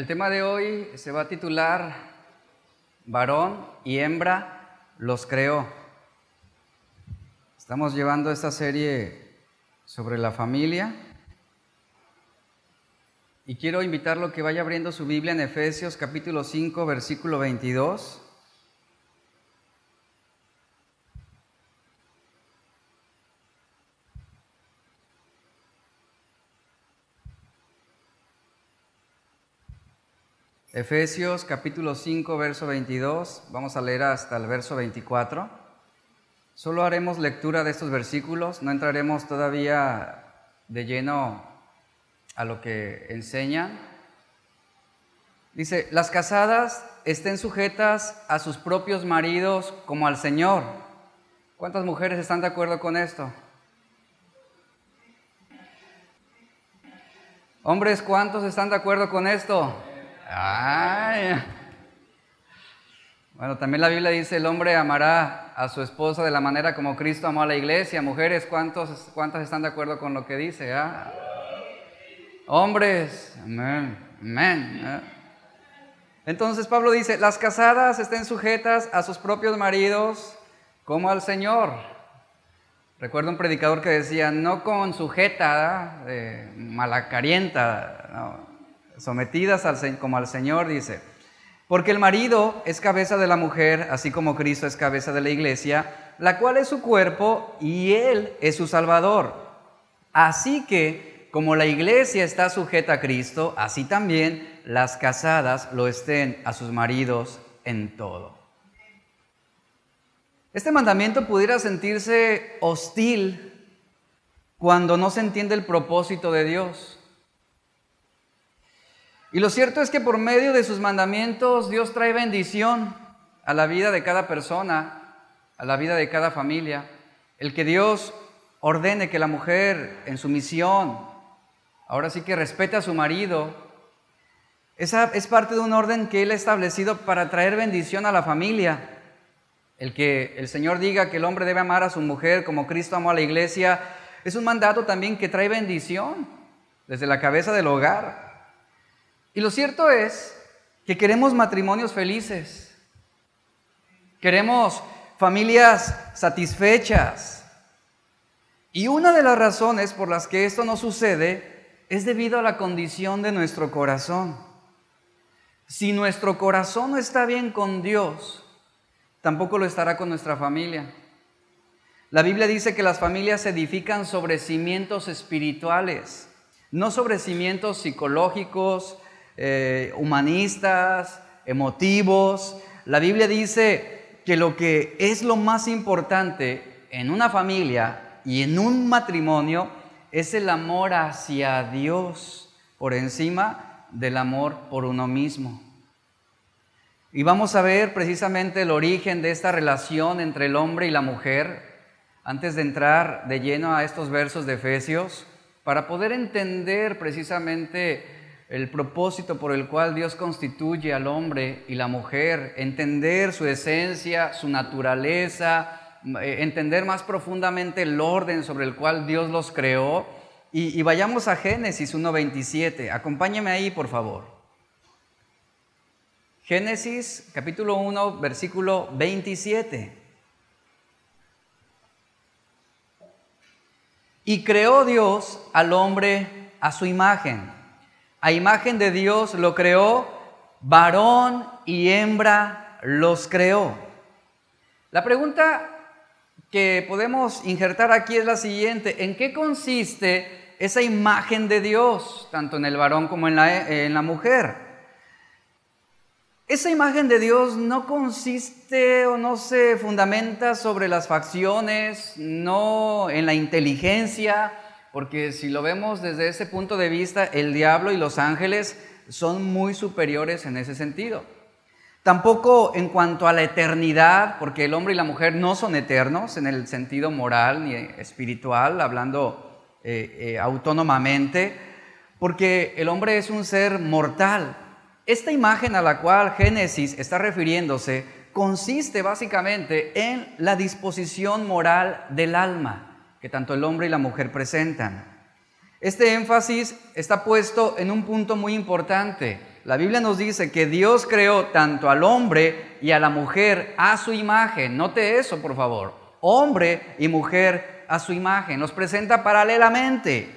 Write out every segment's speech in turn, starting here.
El tema de hoy se va a titular Varón y hembra los creó. Estamos llevando esta serie sobre la familia y quiero invitarlo a que vaya abriendo su Biblia en Efesios capítulo 5 versículo 22. Efesios capítulo 5, verso 22, vamos a leer hasta el verso 24. Solo haremos lectura de estos versículos, no entraremos todavía de lleno a lo que enseñan. Dice, las casadas estén sujetas a sus propios maridos como al Señor. ¿Cuántas mujeres están de acuerdo con esto? Hombres, ¿cuántos están de acuerdo con esto? Bueno, también la Biblia dice, el hombre amará a su esposa de la manera como Cristo amó a la iglesia. Mujeres, ¿cuántos, ¿cuántas están de acuerdo con lo que dice? Ah? Hombres, amén, amén. Entonces Pablo dice, las casadas estén sujetas a sus propios maridos como al Señor. Recuerdo un predicador que decía, no con sujeta, eh, malacarienta, no, sometidas como al Señor, dice, porque el marido es cabeza de la mujer, así como Cristo es cabeza de la iglesia, la cual es su cuerpo y Él es su Salvador. Así que, como la iglesia está sujeta a Cristo, así también las casadas lo estén a sus maridos en todo. Este mandamiento pudiera sentirse hostil cuando no se entiende el propósito de Dios. Y lo cierto es que por medio de sus mandamientos Dios trae bendición a la vida de cada persona, a la vida de cada familia. El que Dios ordene que la mujer en su misión, ahora sí que respete a su marido, esa es parte de un orden que Él ha establecido para traer bendición a la familia. El que el Señor diga que el hombre debe amar a su mujer como Cristo amó a la iglesia, es un mandato también que trae bendición desde la cabeza del hogar. Y lo cierto es que queremos matrimonios felices, queremos familias satisfechas. Y una de las razones por las que esto no sucede es debido a la condición de nuestro corazón. Si nuestro corazón no está bien con Dios, tampoco lo estará con nuestra familia. La Biblia dice que las familias se edifican sobre cimientos espirituales, no sobre cimientos psicológicos, eh, humanistas, emotivos. La Biblia dice que lo que es lo más importante en una familia y en un matrimonio es el amor hacia Dios por encima del amor por uno mismo. Y vamos a ver precisamente el origen de esta relación entre el hombre y la mujer antes de entrar de lleno a estos versos de Efesios, para poder entender precisamente el propósito por el cual Dios constituye al hombre y la mujer, entender su esencia, su naturaleza, eh, entender más profundamente el orden sobre el cual Dios los creó. Y, vayamos a Génesis 1.27. Acompáñeme ahí, por favor. Génesis capítulo 1, versículo 27. Y creó Dios al hombre a su imagen a imagen de Dios lo creó, varón y hembra los creó. La pregunta que podemos injertar aquí es la siguiente, ¿en qué consiste esa imagen de Dios, tanto en el varón como en la, en la mujer? Esa imagen de Dios no consiste o no se fundamenta sobre las facciones, no en la inteligencia, porque si lo vemos desde ese punto de vista, el diablo y los ángeles son muy superiores en ese sentido. Tampoco en cuanto a la eternidad, porque el hombre y la mujer no son eternos en el sentido moral ni espiritual, hablando eh, eh, autónomamente, porque el hombre es un ser mortal. Esta imagen a la cual Génesis está refiriéndose consiste básicamente en la disposición moral del alma que tanto el hombre y la mujer presentan. Este énfasis está puesto en un punto muy importante. La Biblia nos dice que Dios creó tanto al hombre y a la mujer a su imagen. Note eso, por favor. Hombre y mujer a su imagen. Los presenta paralelamente.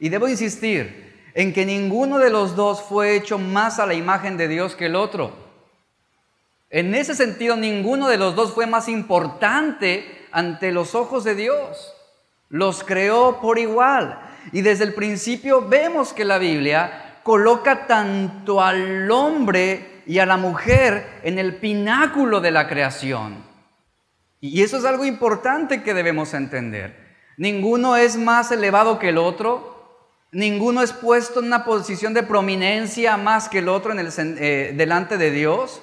Y debo insistir en que ninguno de los dos fue hecho más a la imagen de Dios que el otro. En ese sentido, ninguno de los dos fue más importante ante los ojos de Dios. Los creó por igual. Y desde el principio vemos que la Biblia coloca tanto al hombre y a la mujer en el pináculo de la creación. Y eso es algo importante que debemos entender. Ninguno es más elevado que el otro, ninguno es puesto en una posición de prominencia más que el otro en el, eh, delante de Dios,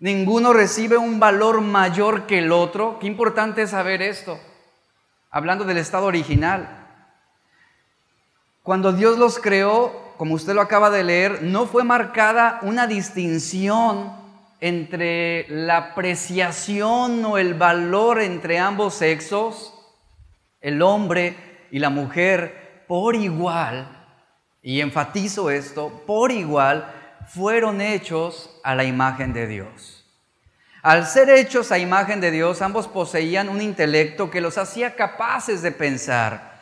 ninguno recibe un valor mayor que el otro. Qué importante es saber esto, hablando del estado original. Cuando Dios los creó, como usted lo acaba de leer, no fue marcada una distinción entre la apreciación o el valor entre ambos sexos, el hombre y la mujer, por igual, y enfatizo esto, por igual, fueron hechos a la imagen de Dios. Al ser hechos a imagen de Dios, ambos poseían un intelecto que los hacía capaces de pensar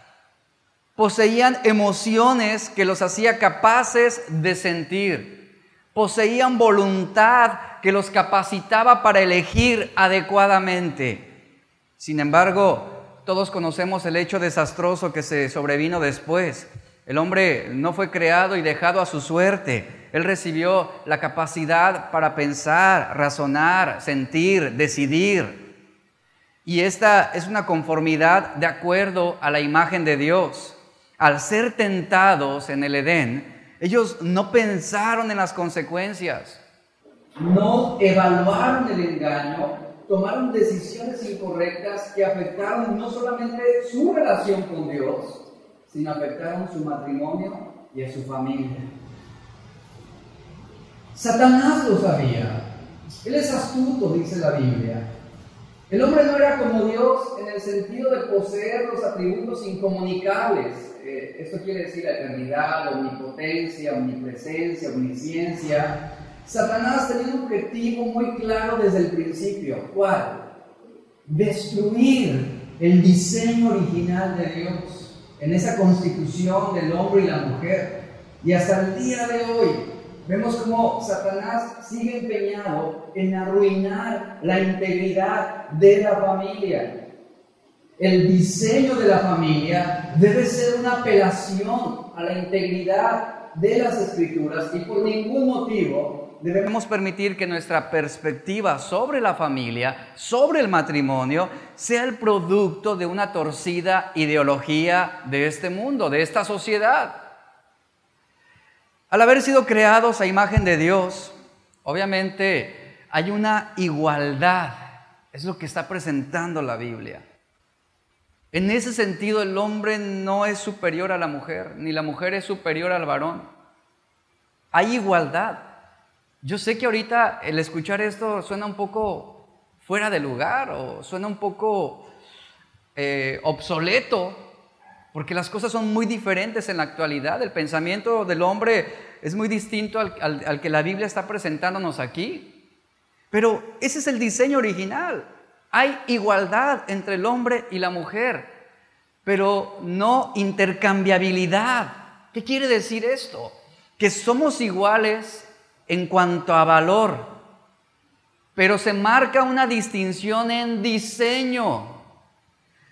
poseían emociones que los hacía capaces de sentir, poseían voluntad que los capacitaba para elegir adecuadamente. Sin embargo, todos conocemos el hecho desastroso que se sobrevino después. El hombre no fue creado y dejado a su suerte. Él recibió la capacidad para pensar, razonar, sentir, decidir. Y esta es una conformidad de acuerdo a la imagen de Dios al ser tentados en el Edén, ellos no pensaron en las consecuencias, no evaluaron el engaño, tomaron decisiones incorrectas que afectaron no solamente su relación con Dios, sino afectaron su matrimonio y a su familia. Satanás lo sabía. Él es astuto, dice la Biblia. El hombre no era como Dios en el sentido de poseer los atributos incomunicables eh, esto quiere decir la eternidad, omnipotencia, omnipresencia, omnisciencia. Satanás tenía un objetivo muy claro desde el principio. ¿Cuál? Destruir el diseño original de Dios en esa constitución del hombre y la mujer. Y hasta el día de hoy vemos cómo Satanás sigue empeñado en arruinar la integridad de la familia el diseño de la familia debe ser una apelación a la integridad de las escrituras y por ningún motivo debemos permitir que nuestra perspectiva sobre la familia, sobre el matrimonio, sea el producto de una torcida ideología de este mundo, de esta sociedad. Al haber sido creados a imagen de Dios, obviamente hay una igualdad, es lo que está presentando la Biblia. En ese sentido, el hombre no es superior a la mujer, ni la mujer es superior al varón. Hay igualdad. Yo sé que ahorita el escuchar esto suena un poco fuera de lugar o suena un poco eh, obsoleto, porque las cosas son muy diferentes en la actualidad. El pensamiento del hombre es muy distinto al que la Biblia está presentándonos aquí. Pero ese es el diseño original. Hay igualdad entre el hombre y la mujer, pero no intercambiabilidad. ¿Qué quiere decir esto? Que somos iguales en cuanto a valor, pero se marca una distinción en diseño.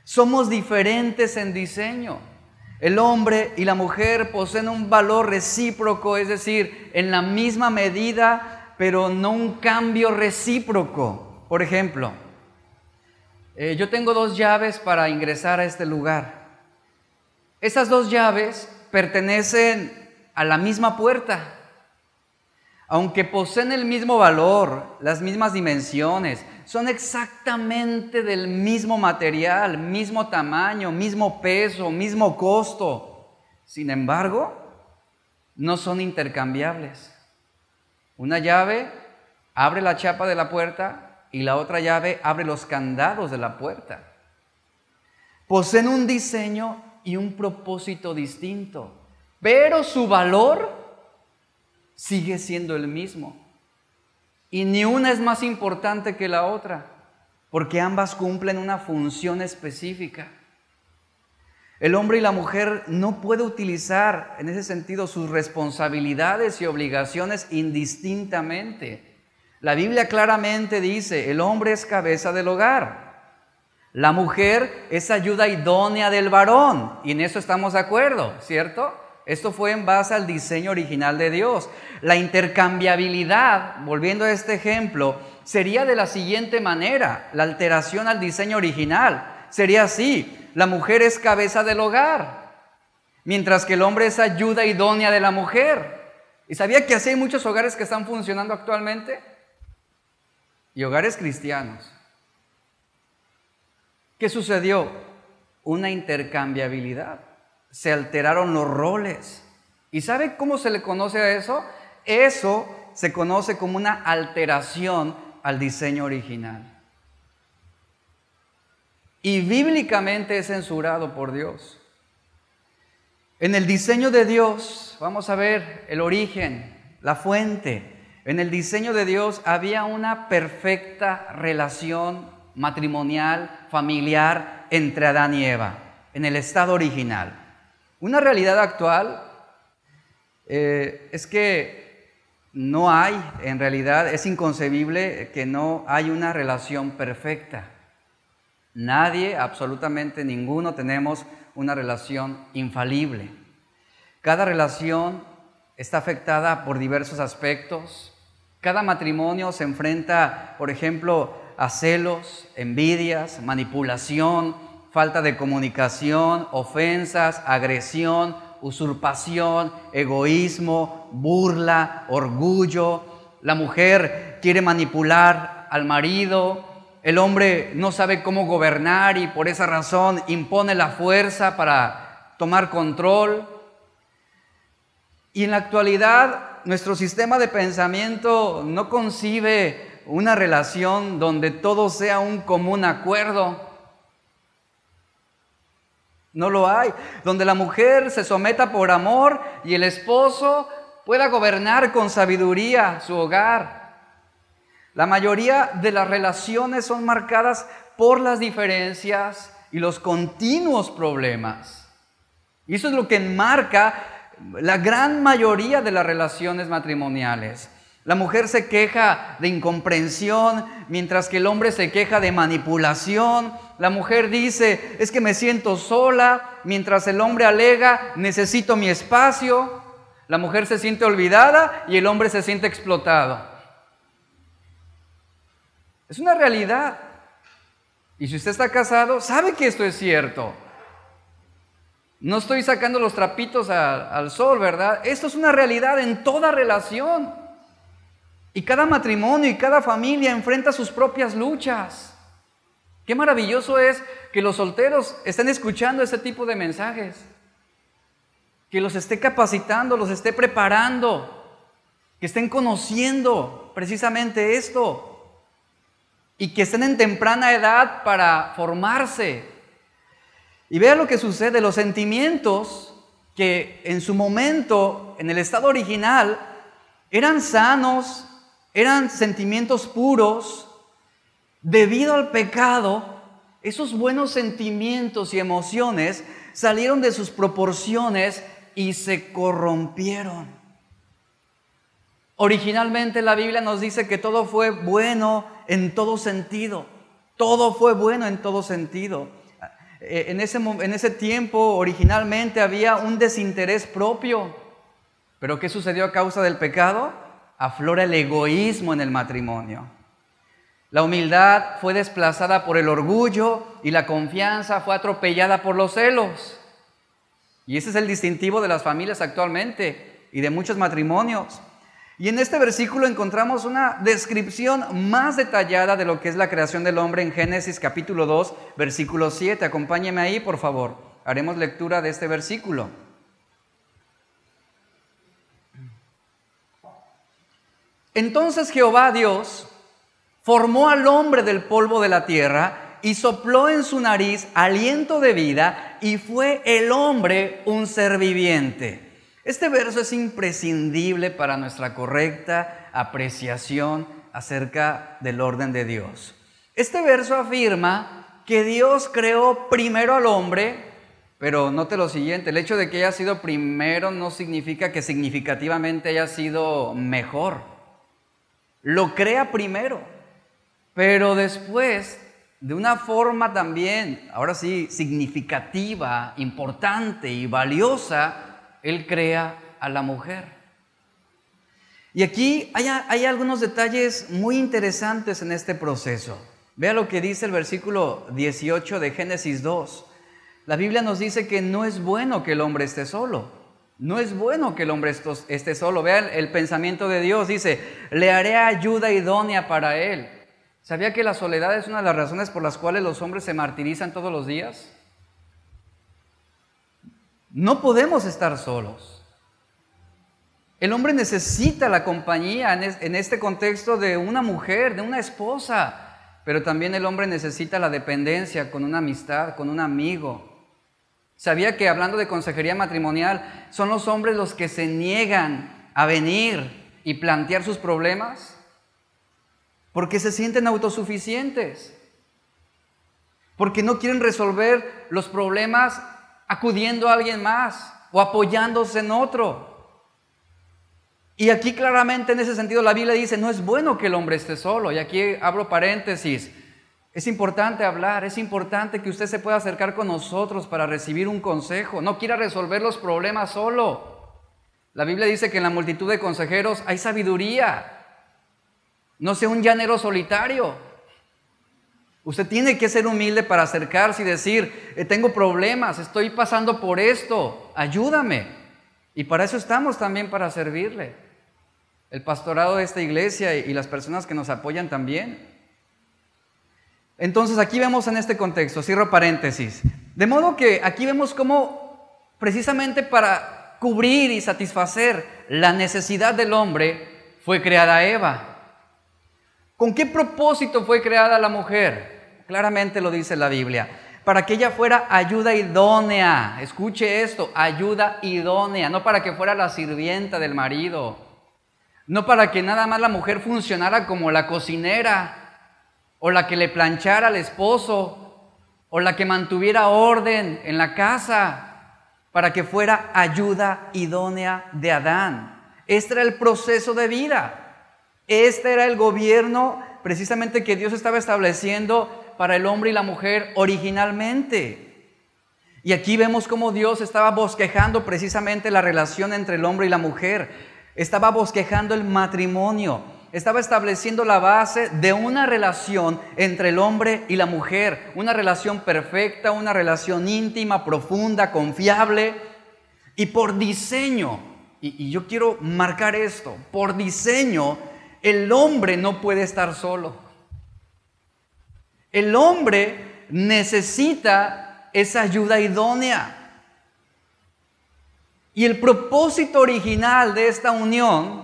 Somos diferentes en diseño. El hombre y la mujer poseen un valor recíproco, es decir, en la misma medida, pero no un cambio recíproco. Por ejemplo, eh, yo tengo dos llaves para ingresar a este lugar. Esas dos llaves pertenecen a la misma puerta. Aunque poseen el mismo valor, las mismas dimensiones, son exactamente del mismo material, mismo tamaño, mismo peso, mismo costo. Sin embargo, no son intercambiables. Una llave abre la chapa de la puerta y la otra llave abre los candados de la puerta. Poseen un diseño y un propósito distinto, pero su valor sigue siendo el mismo. Y ni una es más importante que la otra, porque ambas cumplen una función específica. El hombre y la mujer no pueden utilizar en ese sentido sus responsabilidades y obligaciones indistintamente. La Biblia claramente dice, el hombre es cabeza del hogar. La mujer es ayuda idónea del varón. Y en eso estamos de acuerdo, ¿cierto? Esto fue en base al diseño original de Dios. La intercambiabilidad, volviendo a este ejemplo, sería de la siguiente manera, la alteración al diseño original. Sería así, la mujer es cabeza del hogar, mientras que el hombre es ayuda idónea de la mujer. ¿Y sabía que así hay muchos hogares que están funcionando actualmente? Y hogares cristianos. ¿Qué sucedió? Una intercambiabilidad. Se alteraron los roles. ¿Y sabe cómo se le conoce a eso? Eso se conoce como una alteración al diseño original y bíblicamente es censurado por Dios. En el diseño de Dios, vamos a ver el origen, la fuente. En el diseño de Dios había una perfecta relación matrimonial, familiar entre Adán y Eva, en el estado original. Una realidad actual eh, es que no hay, en realidad es inconcebible que no hay una relación perfecta. Nadie, absolutamente ninguno, tenemos una relación infalible. Cada relación está afectada por diversos aspectos. Cada matrimonio se enfrenta, por ejemplo, a celos, envidias, manipulación, falta de comunicación, ofensas, agresión, usurpación, egoísmo, burla, orgullo. La mujer quiere manipular al marido, el hombre no sabe cómo gobernar y por esa razón impone la fuerza para tomar control. Y en la actualidad nuestro sistema de pensamiento no concibe una relación donde todo sea un común acuerdo. No lo hay. Donde la mujer se someta por amor y el esposo pueda gobernar con sabiduría su hogar. La mayoría de las relaciones son marcadas por las diferencias y los continuos problemas. Y eso es lo que enmarca la gran mayoría de las relaciones matrimoniales. La mujer se queja de incomprensión, mientras que el hombre se queja de manipulación. La mujer dice, es que me siento sola, mientras el hombre alega, necesito mi espacio. La mujer se siente olvidada y el hombre se siente explotado. Es una realidad. Y si usted está casado, sabe que esto es cierto. No estoy sacando los trapitos al sol, ¿verdad? Esto es una realidad en toda relación. Y cada matrimonio y cada familia enfrenta sus propias luchas. Qué maravilloso es que los solteros estén escuchando este tipo de mensajes. Que los esté capacitando, los esté preparando. Que estén conociendo precisamente esto y que estén en temprana edad para formarse. Y vea lo que sucede, los sentimientos que en su momento, en el estado original, eran sanos, eran sentimientos puros, debido al pecado, esos buenos sentimientos y emociones salieron de sus proporciones y se corrompieron. Originalmente la Biblia nos dice que todo fue bueno en todo sentido. Todo fue bueno en todo sentido. Eh, en ese, en ese tiempo originalmente había un desinterés propio. Pero ¿qué sucedió a causa del pecado? Aflora el egoísmo en el matrimonio. La humildad fue desplazada por el orgullo y la confianza fue atropellada por los celos. Y ese es el distintivo de las familias actualmente y de muchos matrimonios. Y en este versículo encontramos una descripción más detallada de lo que es la creación del hombre en Génesis capítulo 2, versículo 7. Acompáñeme ahí, por favor. Haremos lectura de este versículo. Entonces Jehová Dios formó al hombre del polvo de la tierra y sopló en su nariz aliento de vida y fue el hombre un ser viviente. Este verso es imprescindible para nuestra correcta apreciación acerca del orden de Dios. Este verso afirma que Dios creó primero al hombre, pero note lo siguiente, el hecho de que haya sido primero no significa que significativamente haya sido mejor. Lo crea primero, pero después, de una forma también, ahora sí, significativa, importante y valiosa, él crea a la mujer. Y aquí hay, algunos detalles muy interesantes en este proceso. Vea lo que dice el versículo 18 de Génesis 2. La Biblia nos dice que no es bueno que el hombre esté solo. No es bueno que el hombre esté solo. Vean el pensamiento de Dios. Dice, le haré ayuda idónea para él. ¿Sabía que la soledad es una de las razones por las cuales los hombres se martirizan todos los días? No podemos estar solos. El hombre necesita la compañía en este contexto de una mujer, de una esposa, pero también el hombre necesita la dependencia con una amistad, con un amigo. ¿Sabía que hablando de consejería matrimonial, son los hombres los que se niegan a venir y plantear sus problemas? Porque se sienten autosuficientes. Porque no quieren resolver los problemas acudiendo a alguien más o apoyándose en otro. Y aquí claramente en ese sentido la Biblia dice, no es bueno que el hombre esté solo. Y aquí abro paréntesis. Es importante hablar, es importante que usted se pueda acercar con nosotros para recibir un consejo. No quiera resolver los problemas solo. La Biblia dice que en la multitud de consejeros hay sabiduría. No sea un llanero solitario. Usted tiene que ser humilde para acercarse y decir, eh, tengo problemas, estoy pasando por esto, ayúdame. Y para eso estamos también para servirle. El pastorado de esta iglesia y las personas que nos apoyan también. Entonces aquí vemos en este contexto, cierro paréntesis, de modo que aquí vemos cómo precisamente para cubrir y satisfacer la necesidad del hombre fue creada Eva. ¿Con qué propósito fue creada la mujer? Claramente lo dice la Biblia. Para que ella fuera ayuda idónea. Escuche esto, ayuda idónea. No para que fuera la sirvienta del marido. No para que nada más la mujer funcionara como la cocinera. O la que le planchara al esposo. O la que mantuviera orden en la casa. Para que fuera ayuda idónea de Adán. Este era el proceso de vida. Este era el gobierno precisamente que Dios estaba estableciendo para el hombre y la mujer originalmente. Y aquí vemos cómo Dios estaba bosquejando precisamente la relación entre el hombre y la mujer. Estaba bosquejando el matrimonio. Estaba estableciendo la base de una relación entre el hombre y la mujer. Una relación perfecta, una relación íntima, profunda, confiable. Y por diseño, y, yo quiero marcar esto, por diseño, el hombre no puede estar solo. El hombre necesita esa ayuda idónea. Y el propósito original de esta unión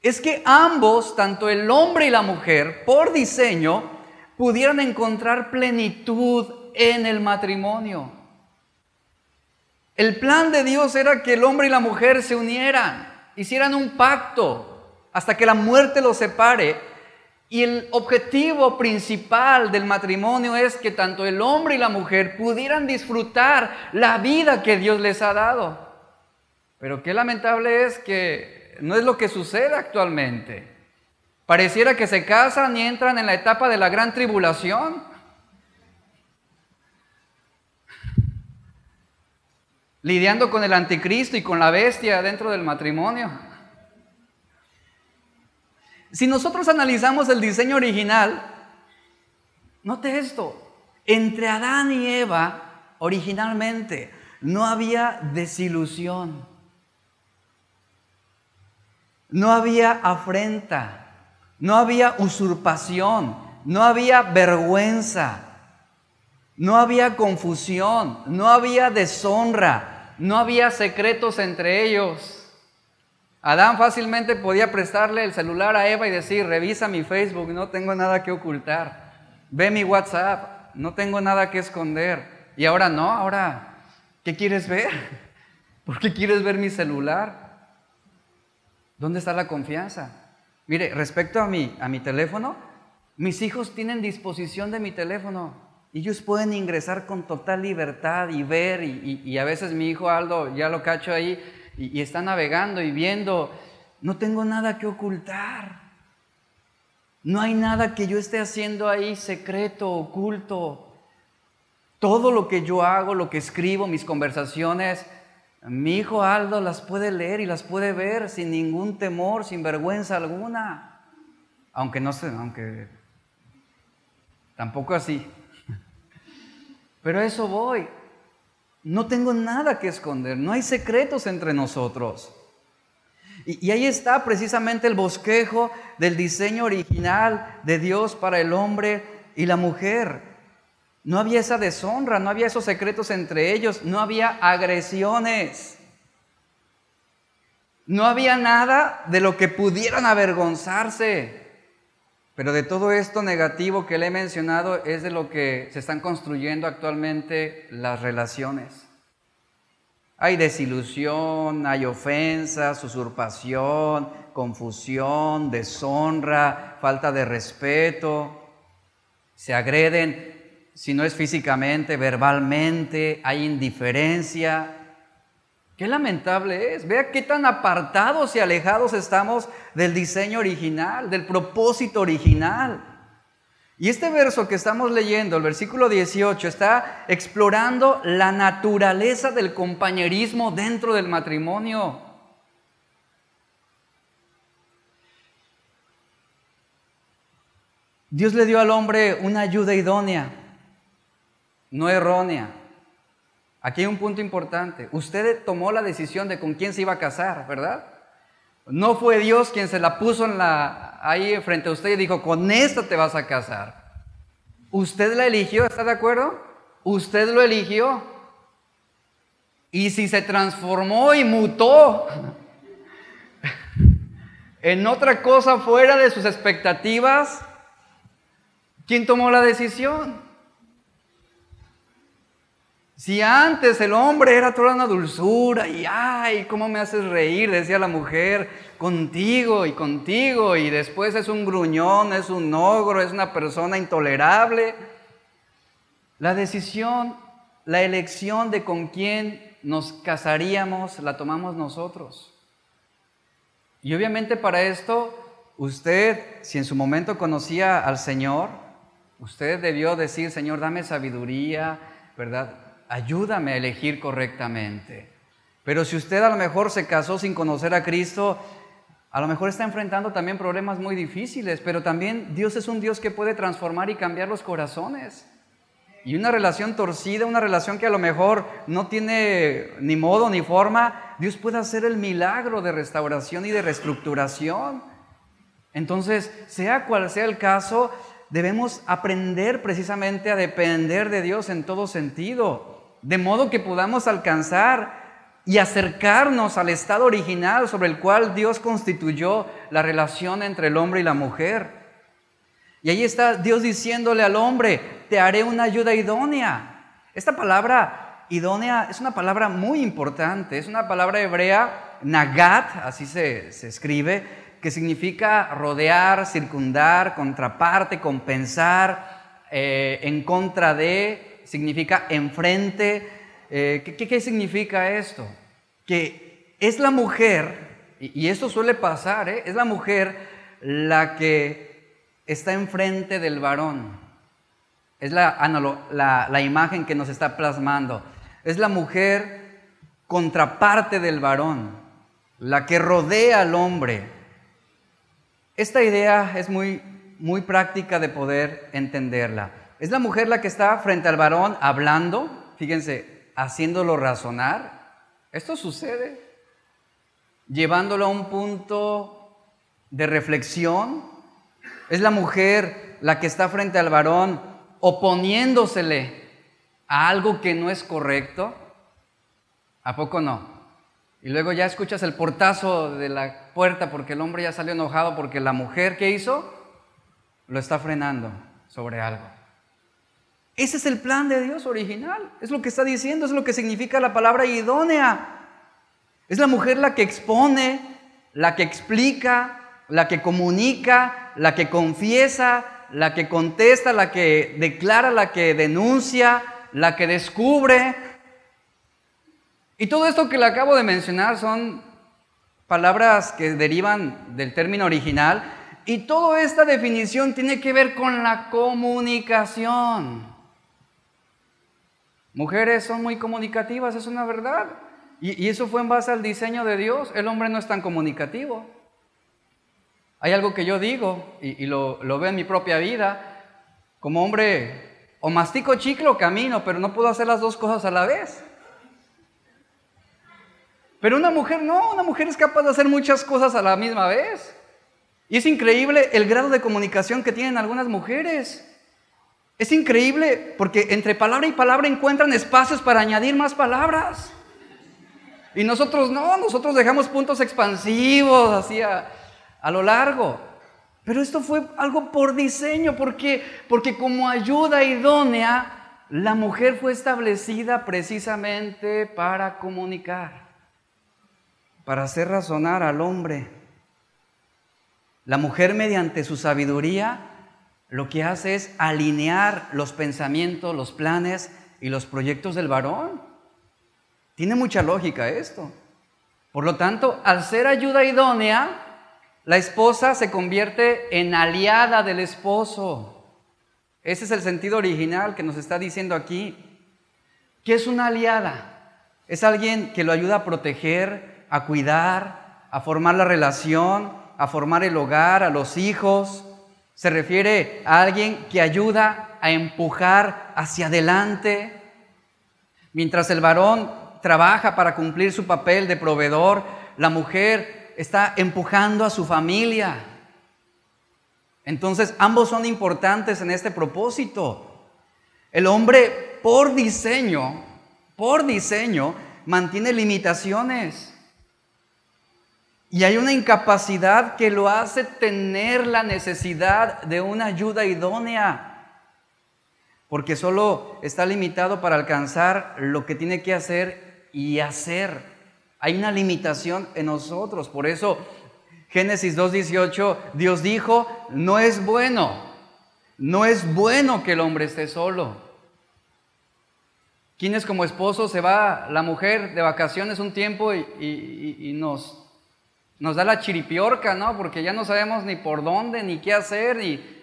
es que ambos, tanto el hombre y la mujer, por diseño, pudieran encontrar plenitud en el matrimonio. El plan de Dios era que el hombre y la mujer se unieran, hicieran un pacto hasta que la muerte los separe y el objetivo principal del matrimonio es que tanto el hombre y la mujer pudieran disfrutar la vida que Dios les ha dado. Pero qué lamentable es que no es lo que sucede actualmente. Pareciera que se casan y entran en la etapa de la gran tribulación. Lidiando con el anticristo y con la bestia dentro del matrimonio. Si nosotros analizamos el diseño original, note esto, entre Adán y Eva, originalmente, no había desilusión, no había afrenta, no había usurpación, no había vergüenza, no había confusión, no había deshonra, no había secretos entre ellos. Adán fácilmente podía prestarle el celular a Eva y decir, revisa mi Facebook, no tengo nada que ocultar. Ve mi WhatsApp, no tengo nada que esconder. Y ahora no, ahora, ¿qué quieres ver? ¿Por qué quieres ver mi celular? ¿Dónde está la confianza? Mire, respecto a mi, a mi teléfono, mis hijos tienen disposición de mi teléfono. Ellos pueden ingresar con total libertad y ver, y, a veces mi hijo Aldo ya lo cacho ahí y, está navegando y viendo. No tengo nada que ocultar. No hay nada que yo esté haciendo ahí secreto, oculto. Todo lo que yo hago, lo que escribo, mis conversaciones, mi hijo Aldo las puede leer y las puede ver sin ningún temor, sin vergüenza alguna. Aunque no sé, aunque tampoco así. Pero a eso voy. No tengo nada que esconder, no hay secretos entre nosotros. Y, y, ahí está precisamente el bosquejo del diseño original de Dios para el hombre y la mujer. No había esa deshonra, no había esos secretos entre ellos, no había agresiones. No había nada de lo que pudieran avergonzarse. Pero de todo esto negativo que le he mencionado es de lo que se están construyendo actualmente las relaciones. Hay desilusión, hay ofensas, usurpación, confusión, deshonra, falta de respeto. Se agreden si no es físicamente, verbalmente, hay indiferencia. Qué lamentable es. Vea qué tan apartados y alejados estamos del diseño original, del propósito original. Y este verso que estamos leyendo, el versículo 18, está explorando la naturaleza del compañerismo dentro del matrimonio. Dios le dio al hombre una ayuda idónea no errónea. Aquí hay un punto importante. Usted tomó la decisión de con quién se iba a casar, ¿verdad? No fue Dios quien se la puso en la, ahí frente a usted y dijo, con esta te vas a casar. Usted la eligió, ¿está de acuerdo? Usted lo eligió. Y si se transformó y mutó en otra cosa fuera de sus expectativas, ¿quién tomó la decisión? Si antes el hombre era toda una dulzura y ay, cómo me haces reír, decía la mujer, contigo y contigo, y después es un gruñón, es un ogro, es una persona intolerable. La decisión, la elección de con quién nos casaríamos la tomamos nosotros. Y obviamente para esto, usted, si en su momento conocía al Señor, usted debió decir, Señor, dame sabiduría, ¿verdad? Ayúdame a elegir correctamente. Pero si usted a lo mejor se casó sin conocer a Cristo, a lo mejor está enfrentando también problemas muy difíciles, pero también Dios es un Dios que puede transformar y cambiar los corazones. Y una relación torcida, una relación que a lo mejor no tiene ni modo ni forma, Dios puede hacer el milagro de restauración y de reestructuración. Entonces, sea cual sea el caso, debemos aprender precisamente a depender de Dios en todo sentido de modo que podamos alcanzar y acercarnos al estado original sobre el cual Dios constituyó la relación entre el hombre y la mujer. Y ahí está Dios diciéndole al hombre, te haré una ayuda idónea. Esta palabra idónea es una palabra muy importante, es una palabra hebrea, nagat, así se, escribe, que significa rodear, circundar, contraparte, compensar, eh, en contra de, significa enfrente. Eh, ¿qué, significa esto? Que es la mujer, y, esto suele pasar, ¿eh? es la mujer la que está enfrente del varón. Es la, la, la imagen que nos está plasmando. Es la mujer contraparte del varón, la que rodea al hombre. Esta idea es muy, muy práctica de poder entenderla. Es la mujer la que está frente al varón hablando, fíjense, haciéndolo razonar. Esto sucede, llevándolo a un punto de reflexión. Es la mujer la que está frente al varón oponiéndosele a algo que no es correcto. ¿A poco no? Y luego ya escuchas el portazo de la puerta porque el hombre ya salió enojado porque la mujer que hizo lo está frenando sobre algo. Ese es el plan de Dios original. Es lo que está diciendo, es lo que significa la palabra idónea. Es la mujer la que expone, la que explica, la que comunica, la que confiesa, la que contesta, la que declara, la que denuncia, la que descubre. Y todo esto que le acabo de mencionar son palabras que derivan del término original y toda esta definición tiene que ver con la comunicación. Mujeres son muy comunicativas, es una verdad. Y, eso fue en base al diseño de Dios. El hombre no es tan comunicativo. Hay algo que yo digo y, lo, veo en mi propia vida. Como hombre, o mastico chicle o camino, pero no puedo hacer las dos cosas a la vez. Pero una mujer no, una mujer es capaz de hacer muchas cosas a la misma vez. Y es increíble el grado de comunicación que tienen algunas mujeres. Es increíble porque entre palabra y palabra encuentran espacios para añadir más palabras. Y nosotros no, nosotros dejamos puntos expansivos así a, lo largo. Pero esto fue algo por diseño, porque, porque como ayuda idónea, la mujer fue establecida precisamente para comunicar, para hacer razonar al hombre. La mujer mediante su sabiduría lo que hace es alinear los pensamientos, los planes y los proyectos del varón. Tiene mucha lógica esto. Por lo tanto, al ser ayuda idónea, la esposa se convierte en aliada del esposo. Ese es el sentido original que nos está diciendo aquí. ¿Qué es una aliada? Es alguien que lo ayuda a proteger, a cuidar, a formar la relación, a formar el hogar, a los hijos. Se refiere a alguien que ayuda a empujar hacia adelante. Mientras el varón trabaja para cumplir su papel de proveedor, la mujer está empujando a su familia. Entonces, ambos son importantes en este propósito. El hombre, por diseño, por diseño, mantiene limitaciones. Y hay una incapacidad que lo hace tener la necesidad de una ayuda idónea porque solo está limitado para alcanzar lo que tiene que hacer y hacer. Hay una limitación en nosotros. Por eso Génesis 2.18, Dios dijo, no es bueno, no es bueno que el hombre esté solo. ¿Quién como esposo se va la mujer de vacaciones un tiempo y, nos, nos da la chiripiorca, ¿no? Porque ya no sabemos ni por dónde, ni qué hacer, y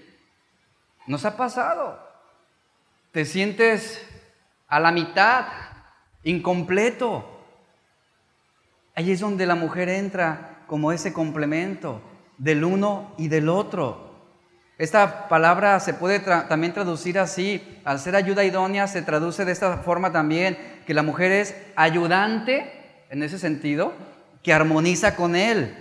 nos ha pasado. Te sientes a la mitad, incompleto. Ahí es donde la mujer entra como ese complemento del uno y del otro. Esta palabra se puede también traducir así. Al ser ayuda idónea se traduce de esta forma también, que la mujer es ayudante, en ese sentido, que armoniza con él.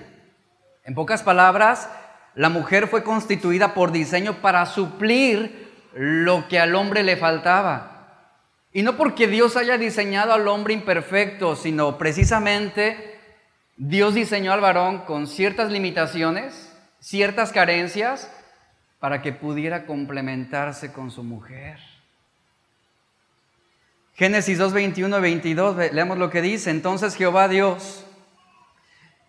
En pocas palabras, la mujer fue constituida por diseño para suplir lo que al hombre le faltaba. Y no porque Dios haya diseñado al hombre imperfecto, sino precisamente Dios diseñó al varón con ciertas limitaciones, ciertas carencias, para que pudiera complementarse con su mujer. Génesis 2, 21 y 22, leamos lo que dice. Entonces Jehová Dios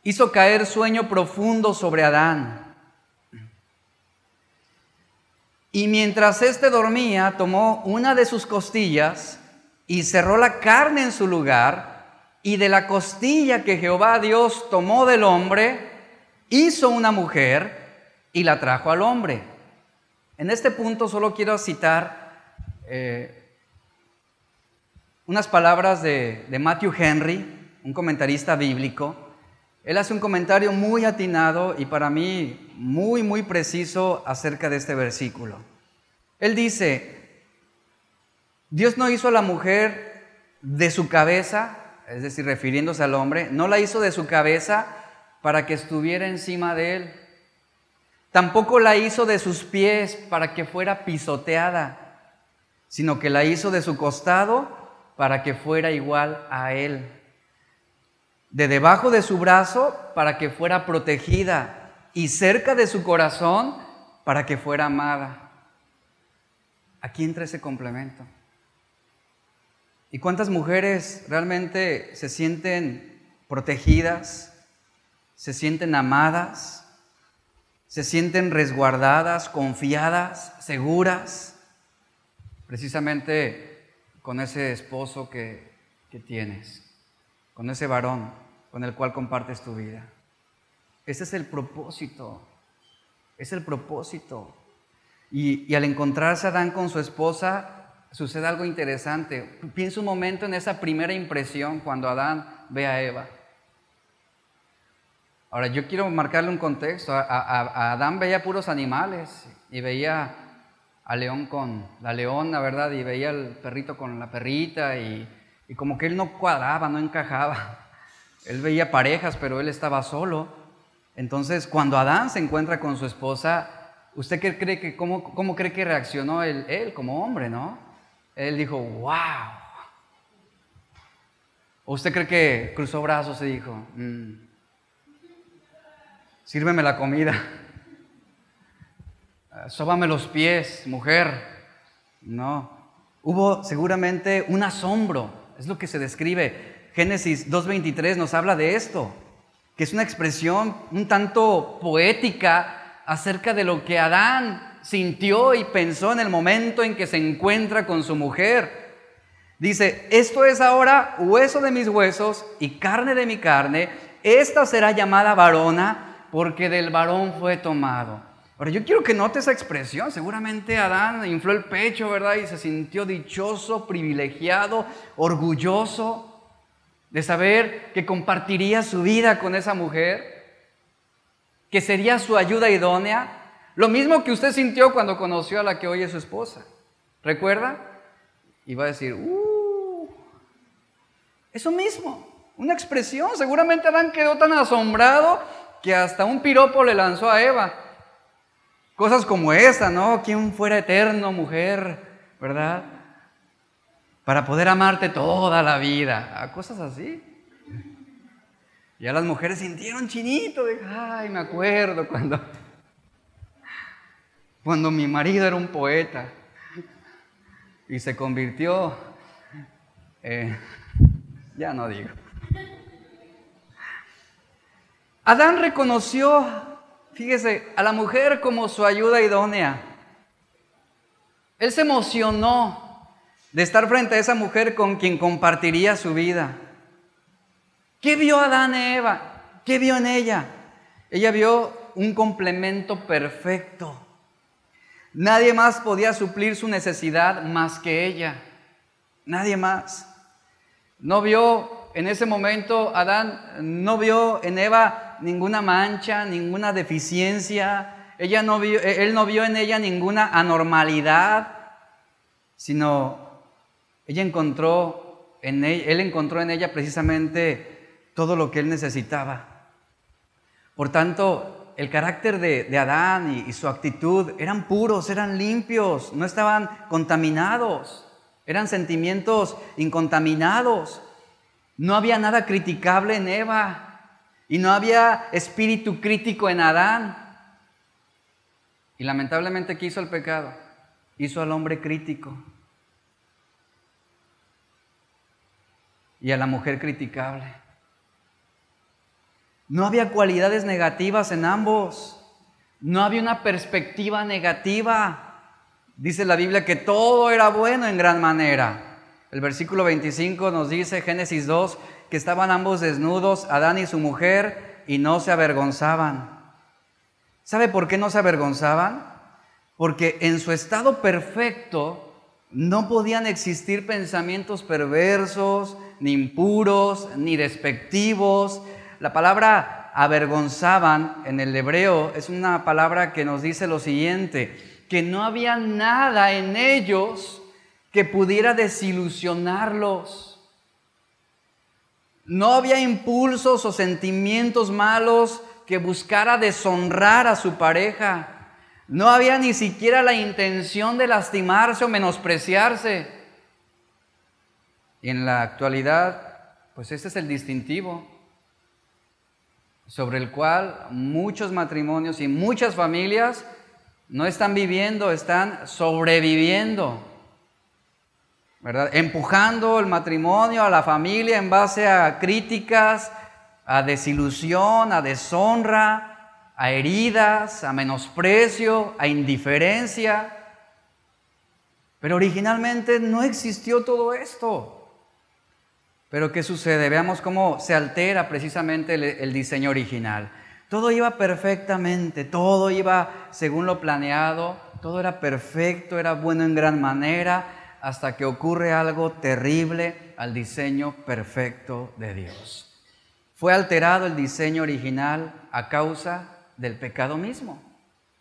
hizo caer sueño profundo sobre Adán. Y mientras éste dormía, tomó una de sus costillas y cerró la carne en su lugar, y de la costilla que Jehová Dios tomó del hombre, hizo una mujer y la trajo al hombre. En este punto solo quiero citar eh, unas palabras de, de Matthew Henry, un comentarista bíblico. Él hace un comentario muy atinado y para mí muy, muy preciso acerca de este versículo. Él dice, Dios no hizo a la mujer de su cabeza, es decir, refiriéndose al hombre, no la hizo de su cabeza para que estuviera encima de él. Tampoco la hizo de sus pies para que fuera pisoteada, sino que la hizo de su costado para que fuera igual a él. De debajo de su brazo para que fuera protegida y cerca de su corazón para que fuera amada. Aquí entra ese complemento. ¿Y cuántas mujeres realmente se sienten protegidas, se sienten amadas, se sienten resguardadas, confiadas, seguras, precisamente con ese esposo que, que tienes, con ese varón con el cual compartes tu vida. Ese es el propósito, es el propósito. Y, al encontrarse Adán con su esposa, sucede algo interesante. Piensa un momento en esa primera impresión cuando Adán ve a Eva. Ahora, yo quiero marcarle un contexto. A, Adán veía puros animales y veía al león con la leona, ¿verdad? Y veía al perrito con la perrita y, y como que él no cuadraba, no encajaba. Él veía parejas, pero él estaba solo. Entonces, cuando Adán se encuentra con su esposa, ¿usted qué cree que, cómo, cómo cree que reaccionó él, él como hombre, no? Él dijo, wow. ¿O usted cree que cruzó brazos y dijo, mm, sírveme la comida? Sóbame los pies, mujer. No. Hubo seguramente un asombro, es lo que se describe. Génesis 2.23 nos habla de esto, que es una expresión un tanto poética acerca de lo que Adán sintió y pensó en el momento en que se encuentra con su mujer. Dice, esto es ahora hueso de mis huesos y carne de mi carne, esta será llamada varona porque del varón fue tomado. Ahora yo quiero que note esa expresión, seguramente Adán infló el pecho, ¿verdad? Y se sintió dichoso, privilegiado, orgulloso de saber que compartiría su vida con esa mujer, que sería su ayuda idónea, lo mismo que usted sintió cuando conoció a la que hoy es su esposa. ¿Recuerda? Y va a decir, uh, eso mismo, una expresión. Seguramente Adán quedó tan asombrado que hasta un piropo le lanzó a Eva. Cosas como esta, ¿no? ¿Quién fuera eterno, mujer? ¿Verdad? Para poder amarte toda la vida. cosas así. Ya las mujeres sintieron chinito. Ay, me acuerdo cuando cuando mi marido era un poeta y se convirtió, eh, ya no digo. Adán reconoció, fíjese, a la mujer como su ayuda idónea. Él se emocionó de estar frente a esa mujer con quien compartiría su vida. ¿Qué vio Adán y Eva? ¿Qué vio en ella? Ella vio un complemento perfecto. Nadie más podía suplir su necesidad más que ella. Nadie más. No vio en ese momento, Adán no vio en Eva ninguna mancha, ninguna deficiencia. Ella no vio, él no vio en ella ninguna anormalidad, sino ella encontró en él encontró en ella precisamente todo lo que él necesitaba. Por tanto, el carácter de, Adán y, su actitud eran puros, eran limpios, no estaban contaminados, eran sentimientos incontaminados. No había nada criticable en Eva y no había espíritu crítico en Adán. Y lamentablemente, ¿qué hizo el pecado? Hizo al hombre crítico y a la mujer criticable. No había cualidades negativas en ambos. No había una perspectiva negativa. Dice la Biblia que todo era bueno en gran manera. El versículo 25 nos dice, Génesis 2, que estaban ambos desnudos, Adán y su mujer, y no se avergonzaban. ¿Sabe por qué no se avergonzaban? Porque en su estado perfecto no podían existir pensamientos perversos, ni impuros, ni despectivos, la palabra avergonzaban en el hebreo es una palabra que nos dice lo siguiente, que no había nada en ellos que pudiera desilusionarlos. No había impulsos o sentimientos malos que buscara deshonrar a su pareja. No había ni siquiera la intención de lastimarse o menospreciarse. Y en la actualidad, pues ese es el distintivo sobre el cual muchos matrimonios y muchas familias no están viviendo, están sobreviviendo, ¿verdad? Empujando el matrimonio a la familia en base a críticas a desilusión, a deshonra, a heridas, a menosprecio, a indiferencia. Pero originalmente no existió todo esto. Pero ¿qué sucede? Veamos cómo se altera precisamente el, diseño original. Todo iba perfectamente, todo iba según lo planeado, todo era perfecto, era bueno en gran manera, hasta que ocurre algo terrible al diseño perfecto de Dios. Fue alterado el diseño original a causa del pecado mismo.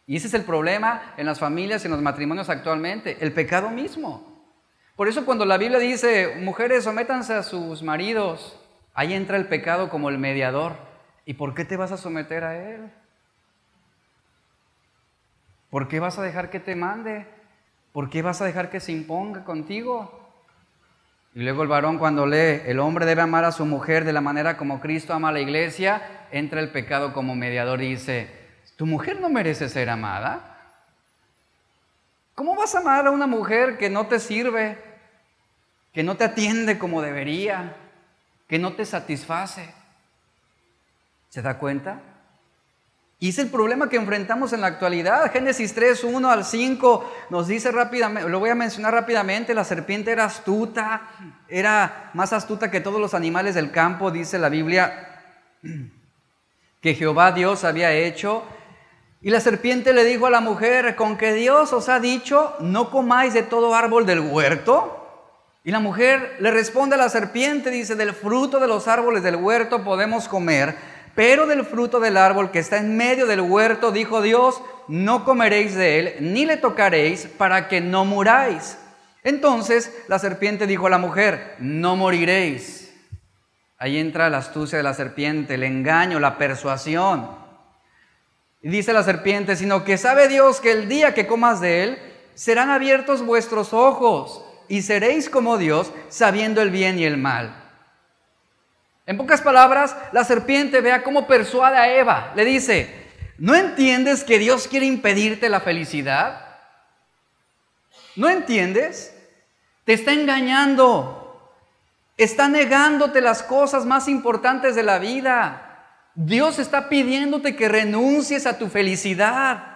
Y ese es el problema en las familias y en los matrimonios actualmente, el pecado mismo. Por eso cuando la Biblia dice, mujeres, sométanse a sus maridos, ahí entra el pecado como el mediador. ¿Y por qué te vas a someter a él? ¿Por qué vas a dejar que te mande? ¿Por qué vas a dejar que se imponga contigo? Y luego el varón cuando lee, el hombre debe amar a su mujer de la manera como Cristo ama a la iglesia, entra el pecado como mediador y dice, ¿tu mujer no merece ser amada? ¿Cómo vas a amar a una mujer que no te sirve, que no te atiende como debería, que no te satisface? ¿Se da cuenta? Y es el problema que enfrentamos en la actualidad. Génesis 3, 1 al 5 nos dice rápidamente, lo voy a mencionar rápidamente, la serpiente era astuta, era más astuta que todos los animales del campo, dice la Biblia, que Jehová Dios había hecho y la serpiente le dijo a la mujer, con que Dios os ha dicho, no comáis de todo árbol del huerto. Y la mujer le responde a la serpiente, dice, del fruto de los árboles del huerto podemos comer, pero del fruto del árbol que está en medio del huerto, dijo Dios, no comeréis de él, ni le tocaréis, para que no muráis. Entonces la serpiente dijo a la mujer, no moriréis. Ahí entra la astucia de la serpiente, el engaño, la persuasión. Y dice la serpiente, sino que sabe Dios que el día que comas de él, serán abiertos vuestros ojos y seréis como Dios, sabiendo el bien y el mal. En pocas palabras, la serpiente vea cómo persuade a Eva. Le dice, ¿no entiendes que Dios quiere impedirte la felicidad? ¿No entiendes? Te está engañando. Está negándote las cosas más importantes de la vida. Dios está pidiéndote que renuncies a tu felicidad.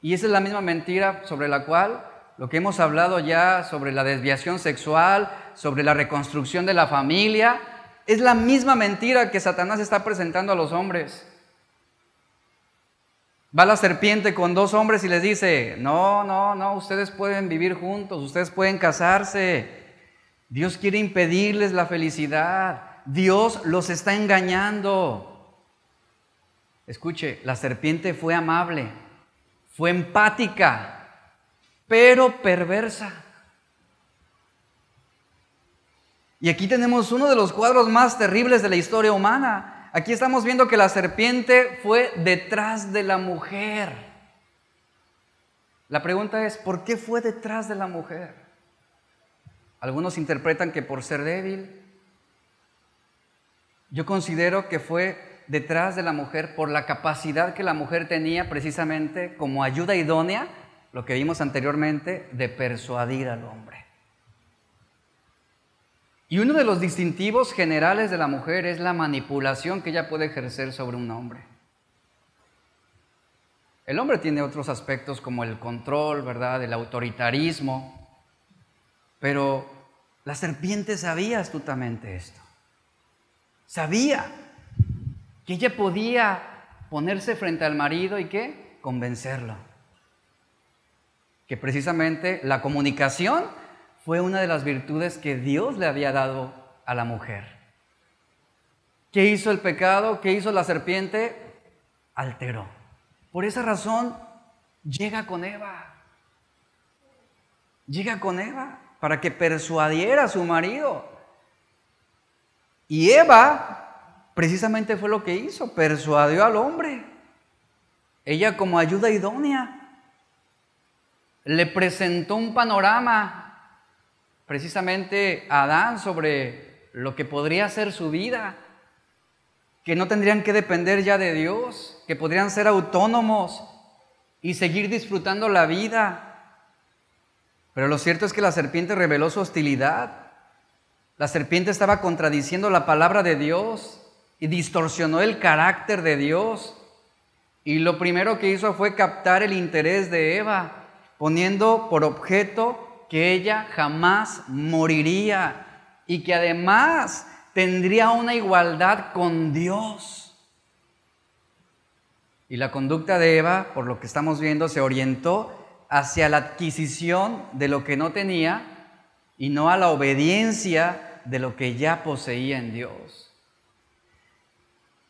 Y esa es la misma mentira sobre la cual lo que hemos hablado ya sobre la desviación sexual, sobre la reconstrucción de la familia, es la misma mentira que Satanás está presentando a los hombres. Va la serpiente con dos hombres y les dice, no, no, no, ustedes pueden vivir juntos, ustedes pueden casarse. Dios quiere impedirles la felicidad. Dios los está engañando. Escuche, la serpiente fue amable, fue empática, pero perversa. Y aquí tenemos uno de los cuadros más terribles de la historia humana. Aquí estamos viendo que la serpiente fue detrás de la mujer. La pregunta es, ¿por qué fue detrás de la mujer? Algunos interpretan que por ser débil, yo considero que fue detrás de la mujer por la capacidad que la mujer tenía precisamente como ayuda idónea, lo que vimos anteriormente, de persuadir al hombre. Y uno de los distintivos generales de la mujer es la manipulación que ella puede ejercer sobre un hombre. El hombre tiene otros aspectos como el control, ¿verdad? El autoritarismo, pero la serpiente sabía astutamente esto. Sabía que ella podía ponerse frente al marido y qué? Convencerlo. Que precisamente la comunicación fue una de las virtudes que Dios le había dado a la mujer. ¿Qué hizo el pecado? ¿Qué hizo la serpiente? Alteró. Por esa razón llega con Eva. Llega con Eva para que persuadiera a su marido. Y Eva precisamente fue lo que hizo, persuadió al hombre. Ella como ayuda idónea le presentó un panorama precisamente a Adán sobre lo que podría ser su vida, que no tendrían que depender ya de Dios, que podrían ser autónomos y seguir disfrutando la vida. Pero lo cierto es que la serpiente reveló su hostilidad La serpiente estaba contradiciendo la palabra de Dios y distorsionó el carácter de Dios. Y lo primero que hizo fue captar el interés de Eva, poniendo por objeto que ella jamás moriría y que además tendría una igualdad con Dios. Y la conducta de Eva, por lo que estamos viendo, se orientó hacia la adquisición de lo que no tenía y no a la obediencia de lo que ya poseía en Dios.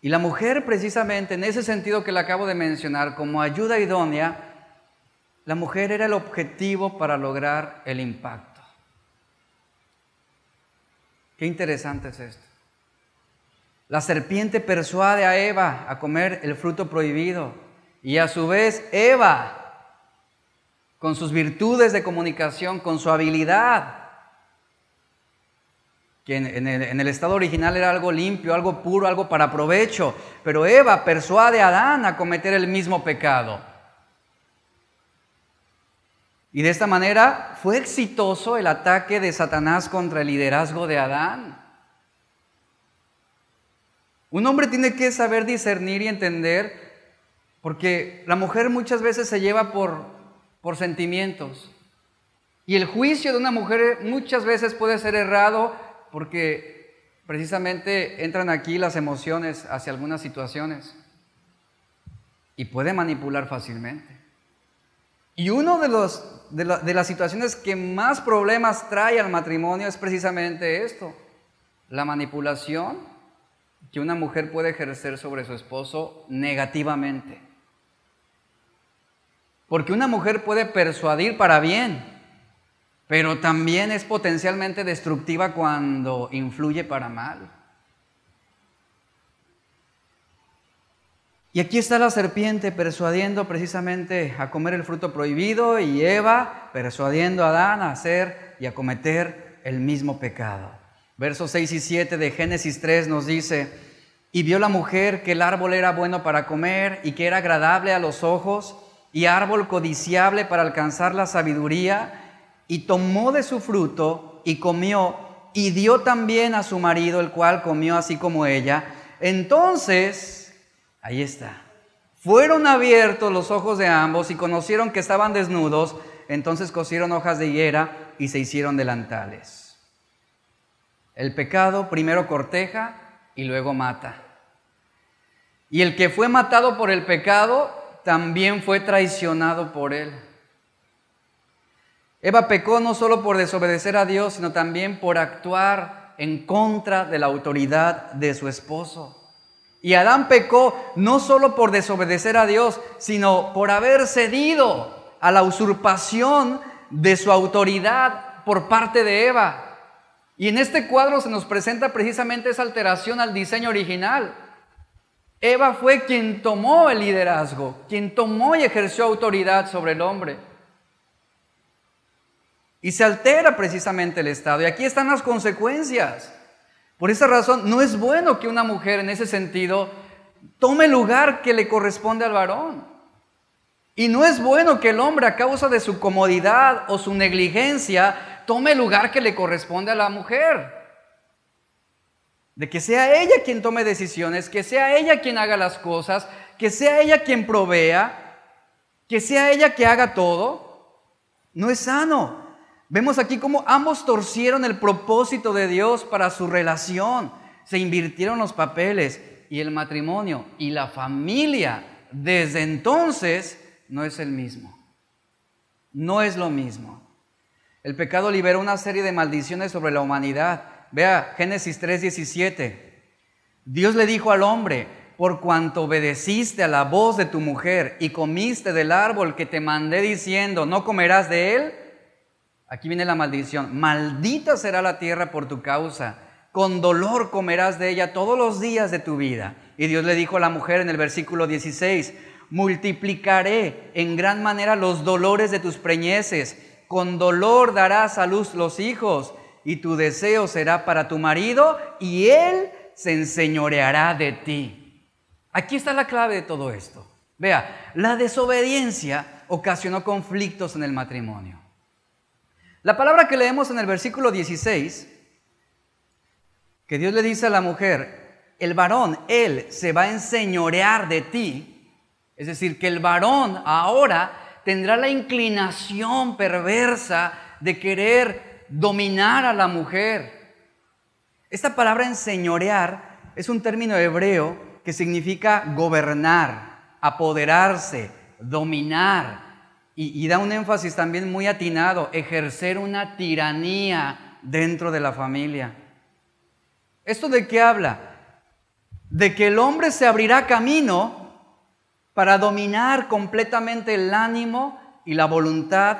Y la mujer, precisamente en ese sentido que le acabo de mencionar, como ayuda idónea, la mujer era el objetivo para lograr el impacto. Qué interesante es esto. La serpiente persuade a Eva a comer el fruto prohibido y a su vez Eva, con sus virtudes de comunicación, con su habilidad, que en, el, estado original era algo limpio, algo puro, algo para provecho, pero Eva persuade a Adán a cometer el mismo pecado. Y de esta manera fue exitoso el ataque de Satanás contra el liderazgo de Adán. Un hombre tiene que saber discernir y entender, porque la mujer muchas veces se lleva por, por sentimientos. Y el juicio de una mujer muchas veces puede ser errado porque precisamente entran aquí las emociones hacia algunas situaciones y puede manipular fácilmente. Y una de, de, las situaciones que más problemas trae al matrimonio es precisamente esto, la manipulación que una mujer puede ejercer sobre su esposo negativamente. Porque una mujer puede persuadir para bien, pero también es potencialmente destructiva cuando influye para mal. Y aquí está la serpiente persuadiendo precisamente a comer el fruto prohibido y Eva persuadiendo a Adán a hacer y a cometer el mismo pecado. Versos 6 y 7 de Génesis 3 nos dice, y vio la mujer que el árbol era bueno para comer y que era agradable a los ojos y árbol codiciable para alcanzar la sabiduría y tomó de su fruto y comió y dio también a su marido, el cual comió así como ella. Entonces, ahí está, fueron abiertos los ojos de ambos y conocieron que estaban desnudos, entonces cosieron hojas de higuera y se hicieron delantales. El pecado primero corteja y luego mata. Y el que fue matado por el pecado también fue traicionado por él. Eva pecó no solo por desobedecer a Dios, sino también por actuar en contra de la autoridad de su esposo. Y Adán pecó no solo por desobedecer a Dios, sino por haber cedido a la usurpación de su autoridad por parte de Eva. Y en este cuadro se nos presenta precisamente esa alteración al diseño original. Eva fue quien tomó el liderazgo, quien tomó y ejerció autoridad sobre el hombre. Y se altera precisamente el Estado. Y aquí están las consecuencias. Por esa razón, no es bueno que una mujer en ese sentido tome el lugar que le corresponde al varón. Y no es bueno que el hombre a causa de su comodidad o su negligencia tome el lugar que le corresponde a la mujer. De que sea ella quien tome decisiones, que sea ella quien haga las cosas, que sea ella quien provea, que sea ella que haga todo. No es sano. Vemos aquí cómo ambos torcieron el propósito de Dios para su relación. Se invirtieron los papeles y el matrimonio y la familia desde entonces no es el mismo. No es lo mismo. El pecado liberó una serie de maldiciones sobre la humanidad. Vea Génesis 3:17. Dios le dijo al hombre, por cuanto obedeciste a la voz de tu mujer y comiste del árbol que te mandé diciendo, no comerás de él, Aquí viene la maldición. Maldita será la tierra por tu causa. Con dolor comerás de ella todos los días de tu vida. Y Dios le dijo a la mujer en el versículo 16, multiplicaré en gran manera los dolores de tus preñeces. Con dolor darás a luz los hijos y tu deseo será para tu marido y él se enseñoreará de ti. Aquí está la clave de todo esto. Vea, la desobediencia ocasionó conflictos en el matrimonio. La palabra que leemos en el versículo 16 que Dios le dice a la mujer, el varón, él se va a enseñorear de ti, es decir, que el varón ahora tendrá la inclinación perversa de querer dominar a la mujer. Esta palabra enseñorear es un término hebreo que significa gobernar, apoderarse, dominar, y, da un énfasis también muy atinado, ejercer una tiranía dentro de la familia. ¿Esto de qué habla? De que el hombre se abrirá camino para dominar completamente el ánimo y la voluntad